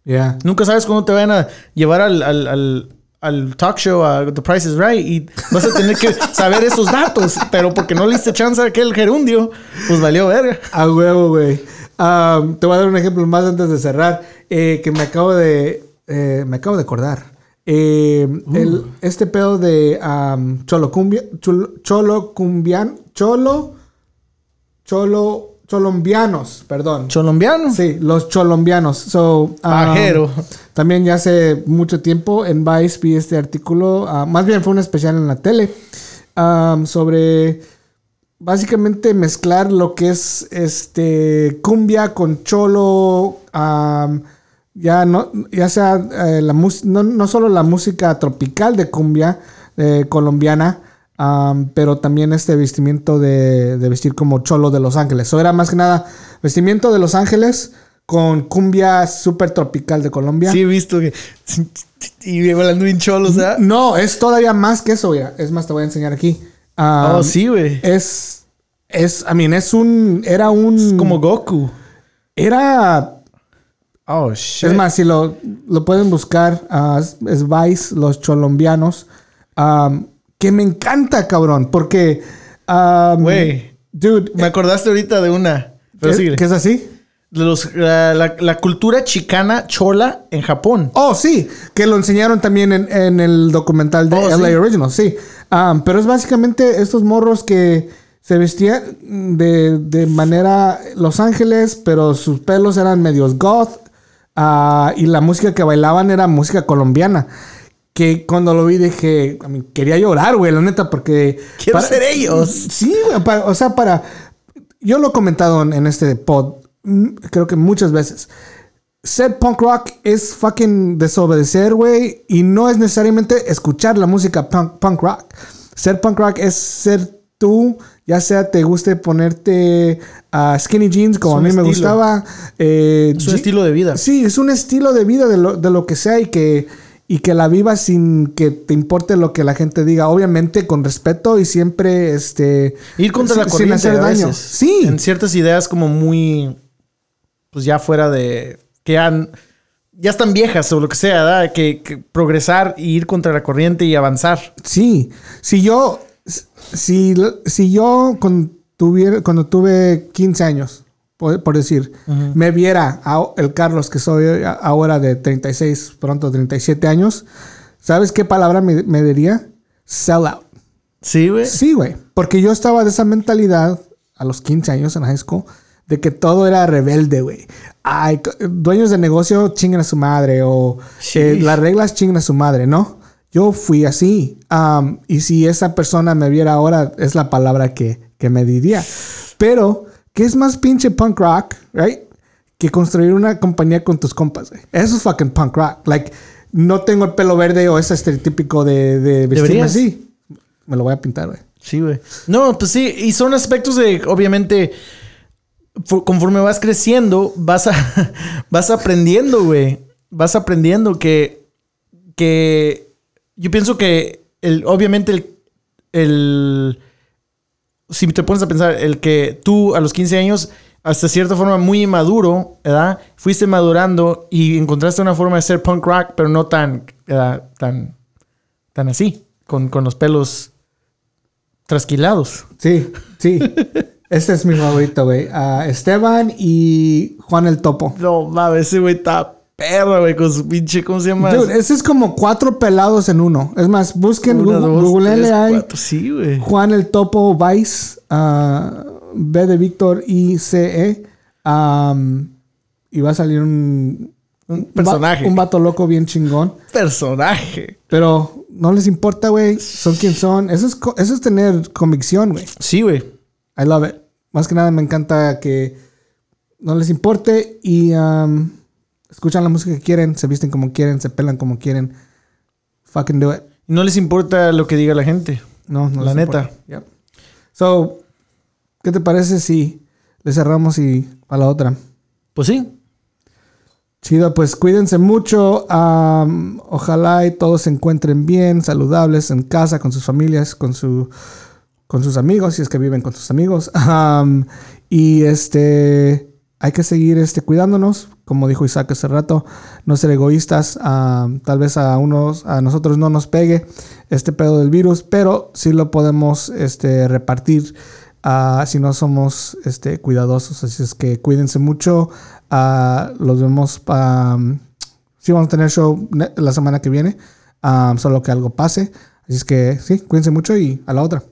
Yeah. Nunca sabes cuándo te vayan a llevar al, al, al, al talk show, a The Price is Right, y vas a tener que *laughs* saber esos datos. Pero porque no le diste chance a aquel gerundio, pues valió verga. A huevo, güey. Um, te voy a dar un ejemplo más antes de cerrar. eh, que me acabo de. eh, me acabo de acordar. Eh, el- este pedo de um, Cholocumbia. Cholo, Cholocumbian. Cholo. Cholo. Cholombianos, perdón. Cholombiano. Sí, los cholombianos. So, um. También ya hace mucho tiempo en Vice vi este artículo, ah, más bien fue un especial en la tele, sobre básicamente mezclar lo que es este cumbia con cholo, ya no, ya sea eh, la no, no solo la música tropical de cumbia eh, colombiana, pero también este vestimiento de, de vestir como cholo de Los Ángeles. Eso era más que nada vestimiento de Los Ángeles con cumbia súper tropical de Colombia. Sí, he visto que. *laughs* Y hablando bien cholo, o sea. No, es todavía más que eso, ya. Es más, te voy a enseñar aquí. Um, oh, sí, güey. Es. Es. I mean, es un. Era un. Como Goku. Era. Oh, shit. Es más, si lo, lo pueden buscar, ah, es, Vice, los cholombianos. um, que me encanta, cabrón. Porque. um, Güey. Dude. Me acordaste ahorita de una. Pero ¿qué-. ¿Qué es así? Los, la, la- la cultura chicana chola en Japón. Oh, sí, que lo enseñaron también en, en el documental de Oh, LA sí. Original, sí. Um, pero es básicamente estos morros que se vestían de, de manera Los Ángeles, pero sus pelos eran medios goth. Ah, y la música que bailaban era música colombiana. Que cuando lo vi dije, quería llorar, güey, la neta, porque... Quiero ser ellos. Sí, güey, para- o sea, para... Yo lo he comentado en, en este pod, mm, creo que muchas veces. Ser punk rock es fucking desobedecer, güey, y no es necesariamente escuchar la música punk, punk rock. Ser punk rock es ser tú, ya sea te guste ponerte ah, skinny jeans como a mí me gustaba. eh, Es un estilo de vida. Sí, es un estilo de vida de lo, de lo que sea y que, y que la vivas sin que te importe lo que la gente diga. Obviamente con respeto y siempre este, Ir contra la corriente sin hacer daño. veces. Sí, En ciertas ideas como muy... Pues ya fuera de... Que ya, ya están viejas o lo que sea, ¿verdad? Que, que progresar y ir contra la corriente y avanzar. sí. Si yo, si, si yo cuando, tuviera, cuando tuve 15 años, por, por decir, me viera a- el Carlos que soy ahora de 36, pronto 37 años, ¿sabes qué palabra me, me diría? Sell out. Sí, güey. Sí, güey. Porque yo estaba de esa mentalidad a los 15 años en high school de que todo era rebelde, güey. Ay, dueños de negocio chinguen a su madre o eh, las reglas chinguen a su madre, ¿no? Yo fui así. Y si esa persona me viera ahora, es la palabra que, que me diría. Pero, ¿qué es más pinche punk rock, right? Que construir una compañía con tus compas, güey. Eso es fucking punk rock. Like, no tengo el pelo verde o ese estereotípico de, de vestirme Deberías. así. Me lo voy a pintar, güey. Sí, güey. No, pues sí, y son aspectos de, obviamente, conforme vas creciendo, vas, a, *laughs* vas aprendiendo, güey. Vas aprendiendo que, que yo pienso que, el, obviamente, el, el, si te pones a pensar, el que tú a los 15 años, hasta cierta forma muy inmaduro, ¿verdad? Fuiste madurando y encontraste una forma de ser punk rock, pero no tan, ¿verdad? tan, tan así, con, con los pelos trasquilados. Sí, sí. Este es mi favorito, güey. Esteban y Juan el Topo. No mames, ese güey está perro, güey, con su pinche, ¿cómo se llama? Dude, ese es como cuatro pelados en uno. Es más, busquen, Una, Google, dos, tres, cuatro. Sí, güey. Juan el Topo Vice, ah, B de Víctor I C E. y va a salir un, Un personaje. va- un vato loco bien chingón. Personaje. Pero no les importa, güey. Son quien son. Eso es, eso es tener convicción, güey. Sí, güey. I love it. Más que nada me encanta que no les importe y um, escuchan la música que quieren, se visten como quieren, se pelan como quieren. Fucking do it. No les importa lo que diga la gente. No, no La les neta. Yep. So, ¿qué te parece si le cerramos y a la otra? Pues sí. Chido, pues cuídense mucho. um, ojalá y todos se encuentren bien, saludables en casa, con sus familias, con su con sus amigos, si es que viven con sus amigos. *laughs* Um, y este hay que seguir este, cuidándonos, como dijo Isaac hace rato, no ser egoístas. Ah, tal vez a unos, a nosotros no nos pegue este pedo del virus, pero sí lo podemos este, repartir ah, si no somos este, cuidadosos. Así es que cuídense mucho. Ah, los vemos. sí, vamos a tener show la semana que viene. solo que algo pase. Así es que sí, cuídense mucho y a la otra.